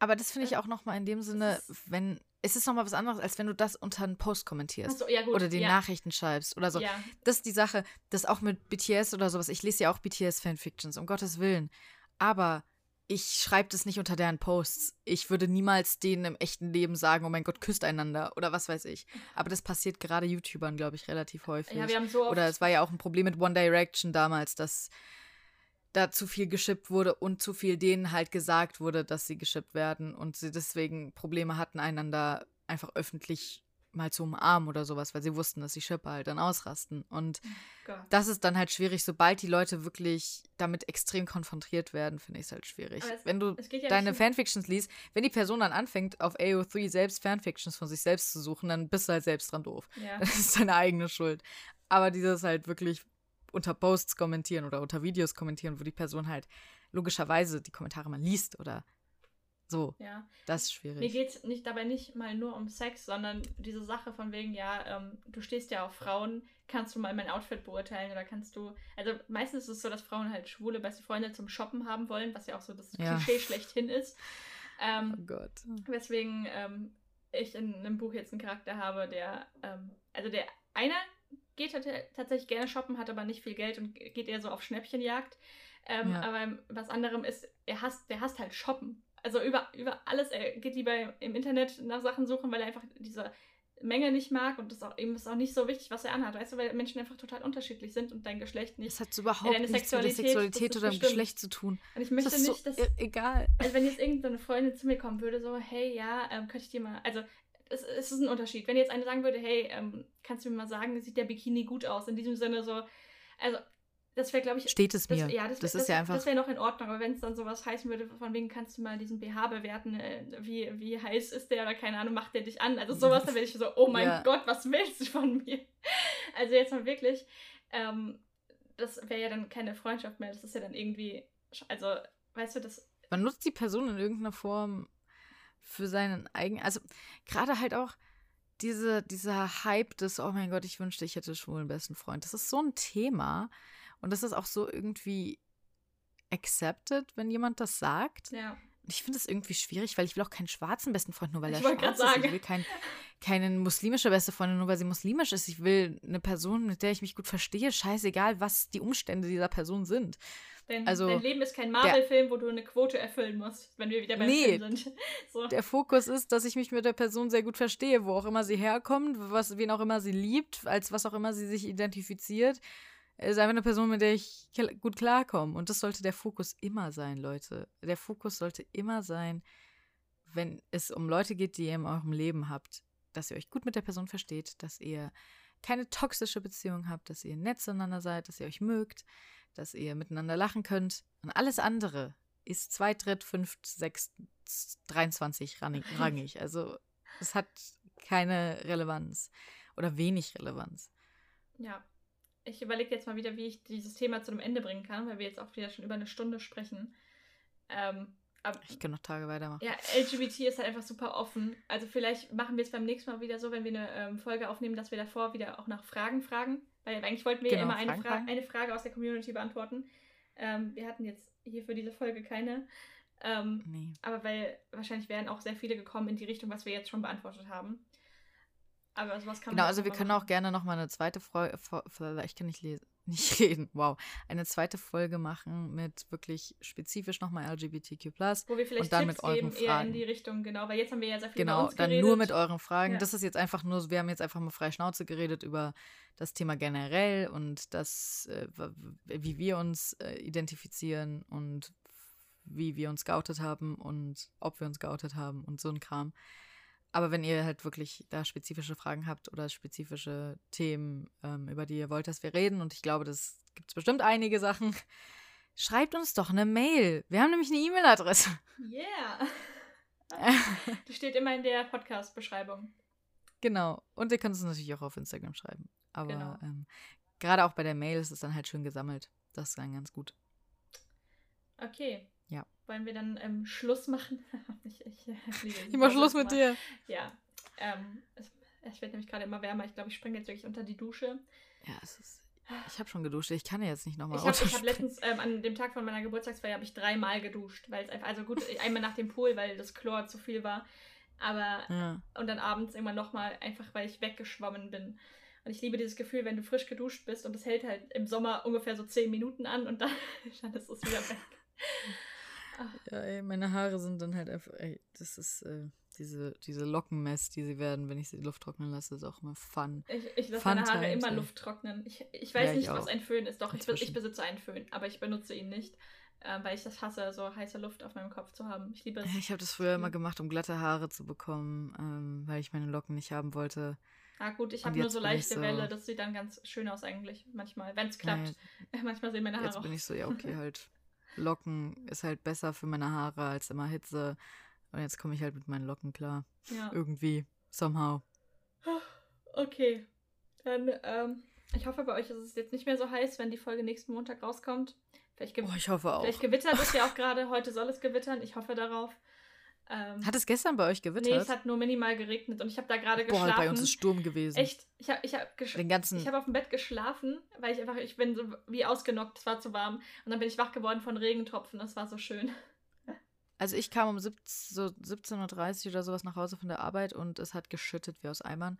Aber das finde ich auch nochmal in dem Sinne, wenn, es ist nochmal was anderes, als wenn du das unter einen Post kommentierst. Achso, ja gut. oder die ja, Nachrichten schreibst oder so. Ja, Das ist die Sache, das auch mit BTS oder sowas. Ich lese ja auch BTS-Fanfictions, um Gottes Willen. Aber ich schreibe das nicht unter deren Posts. Ich würde niemals denen im echten Leben sagen, oh mein Gott, küsst einander oder was weiß ich. Aber das passiert gerade YouTubern, glaube ich, relativ häufig. Ja, wir haben so oft oder es war ja auch ein Problem mit One Direction damals, dass da zu viel geschippt wurde und zu viel denen halt gesagt wurde, dass sie geschippt werden und sie deswegen Probleme hatten, einander einfach öffentlich mal zu umarmen oder sowas, weil sie wussten, dass die Schipper halt dann ausrasten. Und oh das ist dann halt schwierig, sobald die Leute wirklich damit extrem konfrontiert werden, finde ich es halt schwierig. Es, wenn du ja deine Fanfictions liest, wenn die Person dann anfängt, auf AO3 selbst Fanfictions von sich selbst zu suchen, dann bist du halt selbst dran doof. Ja. Das ist deine eigene Schuld. Aber dieses halt wirklich unter Posts kommentieren oder unter Videos kommentieren, wo die Person halt logischerweise die Kommentare mal liest oder so. Ja. Das ist schwierig. Mir geht es nicht, dabei nicht mal nur um Sex, sondern diese Sache von wegen, ja, ähm, du stehst ja auf Frauen, kannst du mal mein Outfit beurteilen oder kannst du. Also meistens ist es so, dass Frauen halt schwule beste Freunde zum Shoppen haben wollen, was ja auch so das Ja. Klischee schlechthin ist. Ähm, oh Gott. Weswegen ähm, ich in einem Buch jetzt einen Charakter habe, der, ähm, also der einer geht tat- tatsächlich gerne shoppen, hat aber nicht viel Geld und geht eher so auf Schnäppchenjagd. Ähm, Ja. Aber was anderem ist, er hasst, der hasst halt shoppen. Also über, über alles, er geht lieber im Internet nach Sachen suchen, weil er einfach diese Menge nicht mag und das auch, ihm ist auch nicht so wichtig, was er anhat, weißt du, weil Menschen einfach total unterschiedlich sind und dein Geschlecht nicht. Das hat überhaupt deine nichts mit der Sexualität, oder dem. Geschlecht zu tun. Und ich möchte das nicht, so dass. e- egal. Also wenn jetzt irgendeine Freundin zu mir kommen würde, so, hey, ja, ähm, könnte ich dir mal, also es, es ist ein Unterschied. Wenn jetzt eine sagen würde, hey, ähm, kannst du mir mal sagen, sieht der Bikini gut aus? In diesem Sinne so, also das wäre, glaube ich, Steht es das, mir. ja, das, das ist ja einfach. Das wäre noch in Ordnung, aber wenn es dann sowas heißen würde, von wegen kannst du mal diesen BH bewerten, äh, wie, wie heiß ist der oder keine Ahnung, macht der dich an? Also sowas, dann wäre ich so, oh mein Ja. Gott, was willst du von mir? Also jetzt mal wirklich, ähm, das wäre ja dann keine Freundschaft mehr, das ist ja dann irgendwie, also, weißt du, das man nutzt die Person in irgendeiner Form für seinen eigenen. Also gerade halt auch diese, dieser Hype des, oh mein Gott, ich wünschte, ich hätte schon einen besten Freund. Das ist so ein Thema. Und das ist auch so irgendwie accepted, wenn jemand das sagt. ja. Und ich finde das irgendwie schwierig, weil ich will auch keinen schwarzen besten Freund, nur weil Ich er schwarz ist. sagen. Ich will kein, keine muslimische beste Freundin, nur weil sie muslimisch ist. Ich will eine Person, mit der ich mich gut verstehe. Scheißegal, was die Umstände dieser Person sind. Dein, Also, dein Leben ist kein Marvel-Film, wo du eine Quote erfüllen musst, wenn wir wieder beim Nee. Film sind. So. Der Fokus ist, dass ich mich mit der Person sehr gut verstehe, wo auch immer sie herkommt, was, wen auch immer sie liebt, als was auch immer sie sich identifiziert. Ist einfach eine Person, mit der ich gut klarkomme. Und das sollte der Fokus immer sein, Leute. Der Fokus sollte immer sein, wenn es um Leute geht, die ihr in eurem Leben habt, dass ihr euch gut mit der Person versteht, dass ihr keine toxische Beziehung habt, dass ihr nett zueinander seid, dass ihr euch mögt, dass ihr miteinander lachen könnt. Und alles andere ist zwei, dritt, fünft, sechst, 23 rangig. rangig. Also es hat keine Relevanz oder wenig Relevanz. Ja. Ich überlege jetzt mal wieder, wie ich dieses Thema zu einem Ende bringen kann, weil wir jetzt auch wieder schon über eine Stunde sprechen. Ähm, aber, Ich kann noch Tage weitermachen. ja, LGBT ist halt einfach super offen. Also vielleicht machen wir es beim nächsten Mal wieder so, wenn wir eine ähm, Folge aufnehmen, dass wir davor wieder auch nach Fragen fragen. Weil eigentlich wollten wir ja Genau, immer eine, Fra eine Frage aus der Community beantworten. Ähm, wir hatten jetzt hier für diese Folge keine. Ähm, Nee. aber weil wahrscheinlich wären auch sehr viele gekommen in die Richtung, was wir jetzt schon beantwortet haben. Aber sowas kann Genau, man also wir mal können machen. auch gerne noch mal eine zweite Folge, ich kann nicht lesen, nicht reden, wow, eine zweite Folge machen mit wirklich spezifisch nochmal LGBTQ+. Wo wir vielleicht und dann Tipps mit euren geben, eher in Fragen. die Richtung, genau, weil jetzt haben wir ja sehr viel Genau, dann geredet. nur mit euren Fragen. Ja. Das ist jetzt einfach nur, wir haben jetzt einfach mal frei Schnauze geredet über das Thema generell und das, äh, wie wir uns äh, identifizieren und wie wir uns geoutet haben und ob wir uns geoutet haben und so ein Kram. Aber wenn ihr halt wirklich da spezifische Fragen habt oder spezifische Themen, ähm, über die ihr wollt, dass wir reden, und ich glaube, das gibt es bestimmt einige Sachen, schreibt uns doch eine Mail. Wir haben nämlich eine E-Mail-Adresse. Yeah. Die steht immer in der Podcast-Beschreibung. Genau. Und ihr könnt es natürlich auch auf Instagram schreiben. Aber Genau. ähm, gerade auch bei der Mail ist es dann halt schön gesammelt. Das ist dann ganz gut. Okay. Wollen wir dann ähm, Schluss machen? ich, ich, äh, Ich mach Schluss mit dir. Ja. Ähm, es, es wird nämlich gerade immer wärmer. Ich glaube, ich springe jetzt wirklich unter die Dusche. Ja, es ist. Ich habe schon geduscht. Ich kann ja jetzt nicht nochmal Ich habe ich hab letztens ähm, an dem Tag von meiner Geburtstagsfeier habe ich dreimal geduscht, weil es einfach also gut einmal nach dem Pool, weil das Chlor zu viel war, aber Ja. und dann abends immer nochmal einfach, weil ich weggeschwommen bin. Und ich liebe dieses Gefühl, wenn du frisch geduscht bist und das hält halt im Sommer ungefähr so zehn Minuten an und dann, dann ist es wieder weg. Ja, ey, meine Haare sind dann halt einfach, ey, das ist, äh, diese, diese Lockenmess, die sie werden, wenn ich sie Luft trocknen lasse, ist auch immer fun. Ich, ich lasse meine Haare Times, immer ey. Luft trocknen. Ich, ich weiß Ja, ich nicht, was auch. ein Föhn ist. Doch, ich, ich besitze einen Föhn, aber ich benutze ihn nicht, äh, weil ich das hasse, so heiße Luft auf meinem Kopf zu haben. Ich liebe es. Ich habe das früher immer gemacht, um glatte Haare zu bekommen, ähm, weil ich meine Locken nicht haben wollte. Ah gut, ich habe nur jetzt so ich leichte so- Welle. Das sieht dann ganz schön aus eigentlich, manchmal, wenn es klappt. Naja, Manchmal sehen meine Haare jetzt auch bin ich so, ja, okay, halt. Locken ist halt besser für meine Haare als immer Hitze. Und jetzt komme ich halt mit meinen Locken klar. Ja. Irgendwie. Somehow. Okay. Dann, ähm, ich hoffe, bei euch ist es jetzt nicht mehr so heiß, wenn die Folge nächsten Montag rauskommt. Vielleicht, ge Oh, ich hoffe auch. vielleicht gewittert es ja auch gerade. Heute soll es gewittern. Ich hoffe darauf. Ähm, Hat es gestern bei euch nee, gewittert? es hat nur minimal geregnet und ich habe da gerade Boah, geschlafen. bei uns ist Sturm gewesen. Echt? Ich habe ich hab Den ganzen. ich habe auf dem Bett geschlafen, weil ich einfach, ich bin so wie ausgenockt, es war zu warm. Und dann bin ich wach geworden von Regentropfen, das war so schön. Also ich kam um 17, so 17.30 Uhr oder sowas nach Hause von der Arbeit und es hat geschüttet wie aus Eimern.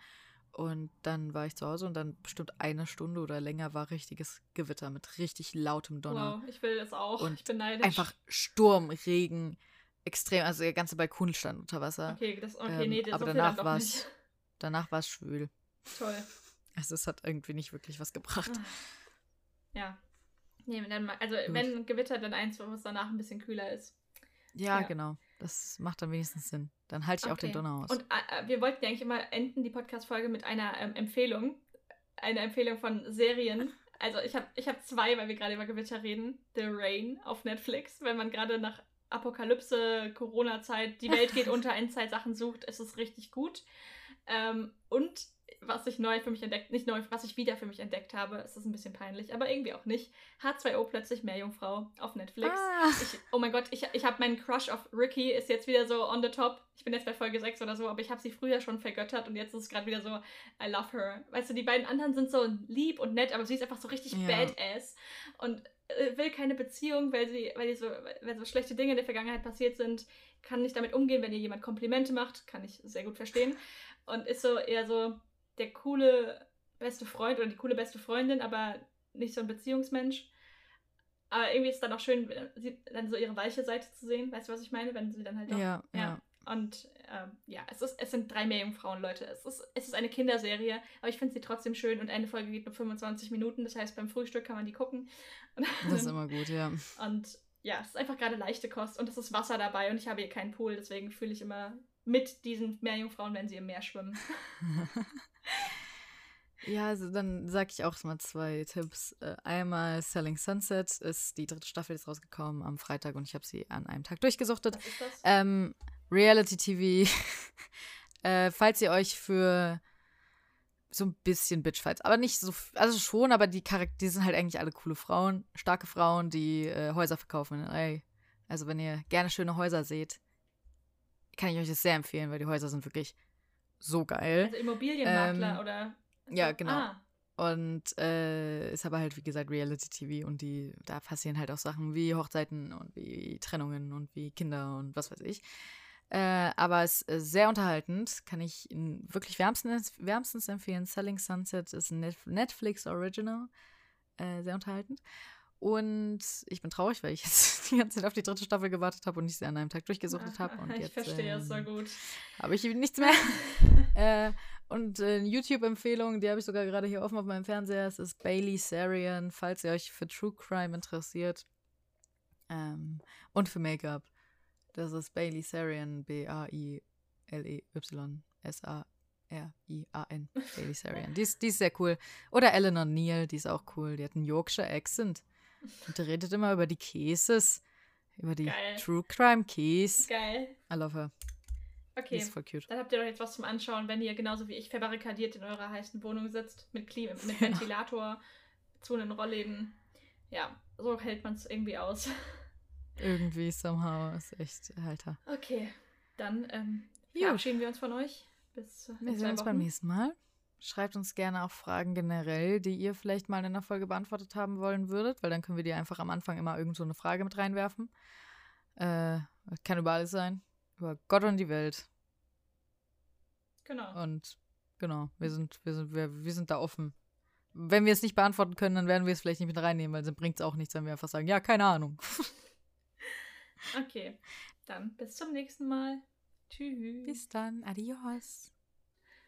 Und dann war ich zu Hause und dann bestimmt eine Stunde oder länger war richtiges Gewitter mit richtig lautem Donner. Wow, ich will das auch. Und ich bin neidisch. Einfach Sturm, Regen, extrem. Also der ganze Balkon stand unter Wasser. Okay, das, okay, Ähm, nee, das aber so danach war es danach war es schwül. Toll. Also es hat irgendwie nicht wirklich was gebracht. Ja. Nee, dann, mal- also Gut. wenn Gewitter, dann eins, wo es danach ein bisschen kühler ist. Ja, Ja. genau. Das macht dann wenigstens Sinn. Dann halte ich auch den Okay. Donner aus. Und äh, wir wollten ja eigentlich immer enden, die Podcast-Folge, mit einer ähm, Empfehlung. Eine Empfehlung von Serien. Also ich habe ich hab zwei, weil wir gerade über Gewitter reden. The Rain auf Netflix. Wenn man gerade nach Apokalypse, Corona-Zeit, die Welt geht unter, Endzeit-Sachen sucht, ist es richtig gut. Ähm, und was ich neu für mich entdeckt, nicht neu, was ich wieder für mich entdeckt habe, ist das ein bisschen peinlich, aber irgendwie auch nicht. H2O plötzlich Meerjungfrau auf Netflix. Ah. Ich, oh mein Gott, ich, ich habe meinen Crush auf Ricky, ist jetzt wieder so on the top. Ich bin jetzt bei Folge 6 oder so, aber ich habe sie früher schon vergöttert und jetzt ist es gerade wieder so, I love her. Weißt du, die beiden anderen sind so lieb und nett, aber sie ist einfach so richtig Ja. badass und will keine Beziehung, weil sie, weil die so, weil so schlechte Dinge in der Vergangenheit passiert sind, kann nicht damit umgehen, wenn ihr jemand Komplimente macht, kann ich sehr gut verstehen. Und ist so eher so der coole beste Freund oder die coole beste Freundin, aber nicht so ein Beziehungsmensch. Aber irgendwie ist es dann auch schön, sie, dann so ihre weiche Seite zu sehen. Weißt du, was ich meine? Wenn sie dann halt auch. Ja, ja. ja. Und ähm, ja, es, ist, es sind drei Meerjungfrauen, Leute. Es ist, es ist eine Kinderserie, aber ich finde sie trotzdem schön und eine Folge geht nur 25 Minuten. Das heißt, beim Frühstück kann man die gucken. Und, Das ist immer gut, ja. und ja, es ist einfach gerade leichte Kost und es ist Wasser dabei und ich habe hier keinen Pool, deswegen fühle ich immer mit diesen Meerjungfrauen, wenn sie im Meer schwimmen. Ja, also dann sage ich auch mal zwei Tipps. Äh, Einmal Selling Sunset ist die dritte Staffel jetzt rausgekommen am Freitag und ich habe sie an einem Tag durchgesuchtet. Was ist das? Ähm, Reality TV. äh, falls ihr euch für so ein bisschen Bitchfights, aber nicht so, also schon, aber die Charaktere, die sind halt eigentlich alle coole Frauen, starke Frauen, die äh, Häuser verkaufen in LA. Also wenn ihr gerne schöne Häuser seht, kann ich euch das sehr empfehlen, weil die Häuser sind wirklich so geil. Also Immobilienmakler ähm, oder. ja, genau. Ah, Und äh, ist aber halt, wie gesagt, Reality-TV und die, da passieren halt auch Sachen wie Hochzeiten und wie Trennungen und wie Kinder und was weiß ich. Äh, aber es ist sehr unterhaltend, kann ich Ihnen wirklich wärmstens, wärmstens empfehlen. Selling Sunset ist ein Net- Netflix Original, äh, sehr unterhaltend. Und ich bin traurig, weil ich jetzt die ganze Zeit auf die dritte Staffel gewartet habe und ich sie an einem Tag durchgesuchtet habe. Und ich jetzt verstehe es so ähm, gut. habe ich nichts mehr. äh, und äh, eine YouTube-Empfehlung, die habe ich sogar gerade hier offen auf meinem Fernseher. Es ist Bailey Sarian, falls ihr euch für True Crime interessiert. Ähm, und für Make-up. Das ist Bailey Sarian, B-A-I-L-E-Y-S-A-R-I-A-N. Bailey Sarian. Die ist, die ist sehr cool. Oder Eleanor Neal, die ist auch cool. Die hat einen Yorkshire Accent. Und die redet immer über die Cases. Über die Geil. True Crime Case. Geil. I love her. Die Okay. ist voll cute. Dann habt ihr doch jetzt was zum Anschauen, wenn ihr genauso wie ich verbarrikadiert in eurer heißen Wohnung sitzt, mit, Klim mit Ventilator, zu den Rollläden. Ja, so hält man es irgendwie aus. Irgendwie, somehow, ist echt, Alter. Okay, dann ähm, verabschieden wir uns von euch. Bis Wir sehen uns beim nächsten Mal. Schreibt uns gerne auch Fragen generell, die ihr vielleicht mal in der Folge beantwortet haben wollen würdet, weil dann können wir die einfach am Anfang immer irgend so eine Frage mit reinwerfen. Äh, kann über alles sein. Über Gott und die Welt. Genau. Und genau, wir sind, wir sind, wir, wir sind da offen. Wenn wir es nicht beantworten können, dann werden wir es vielleicht nicht mit reinnehmen, weil dann bringt es auch nichts, wenn wir einfach sagen, ja, keine Ahnung. Okay, dann bis zum nächsten Mal. Tschüss. Bis dann. Adios.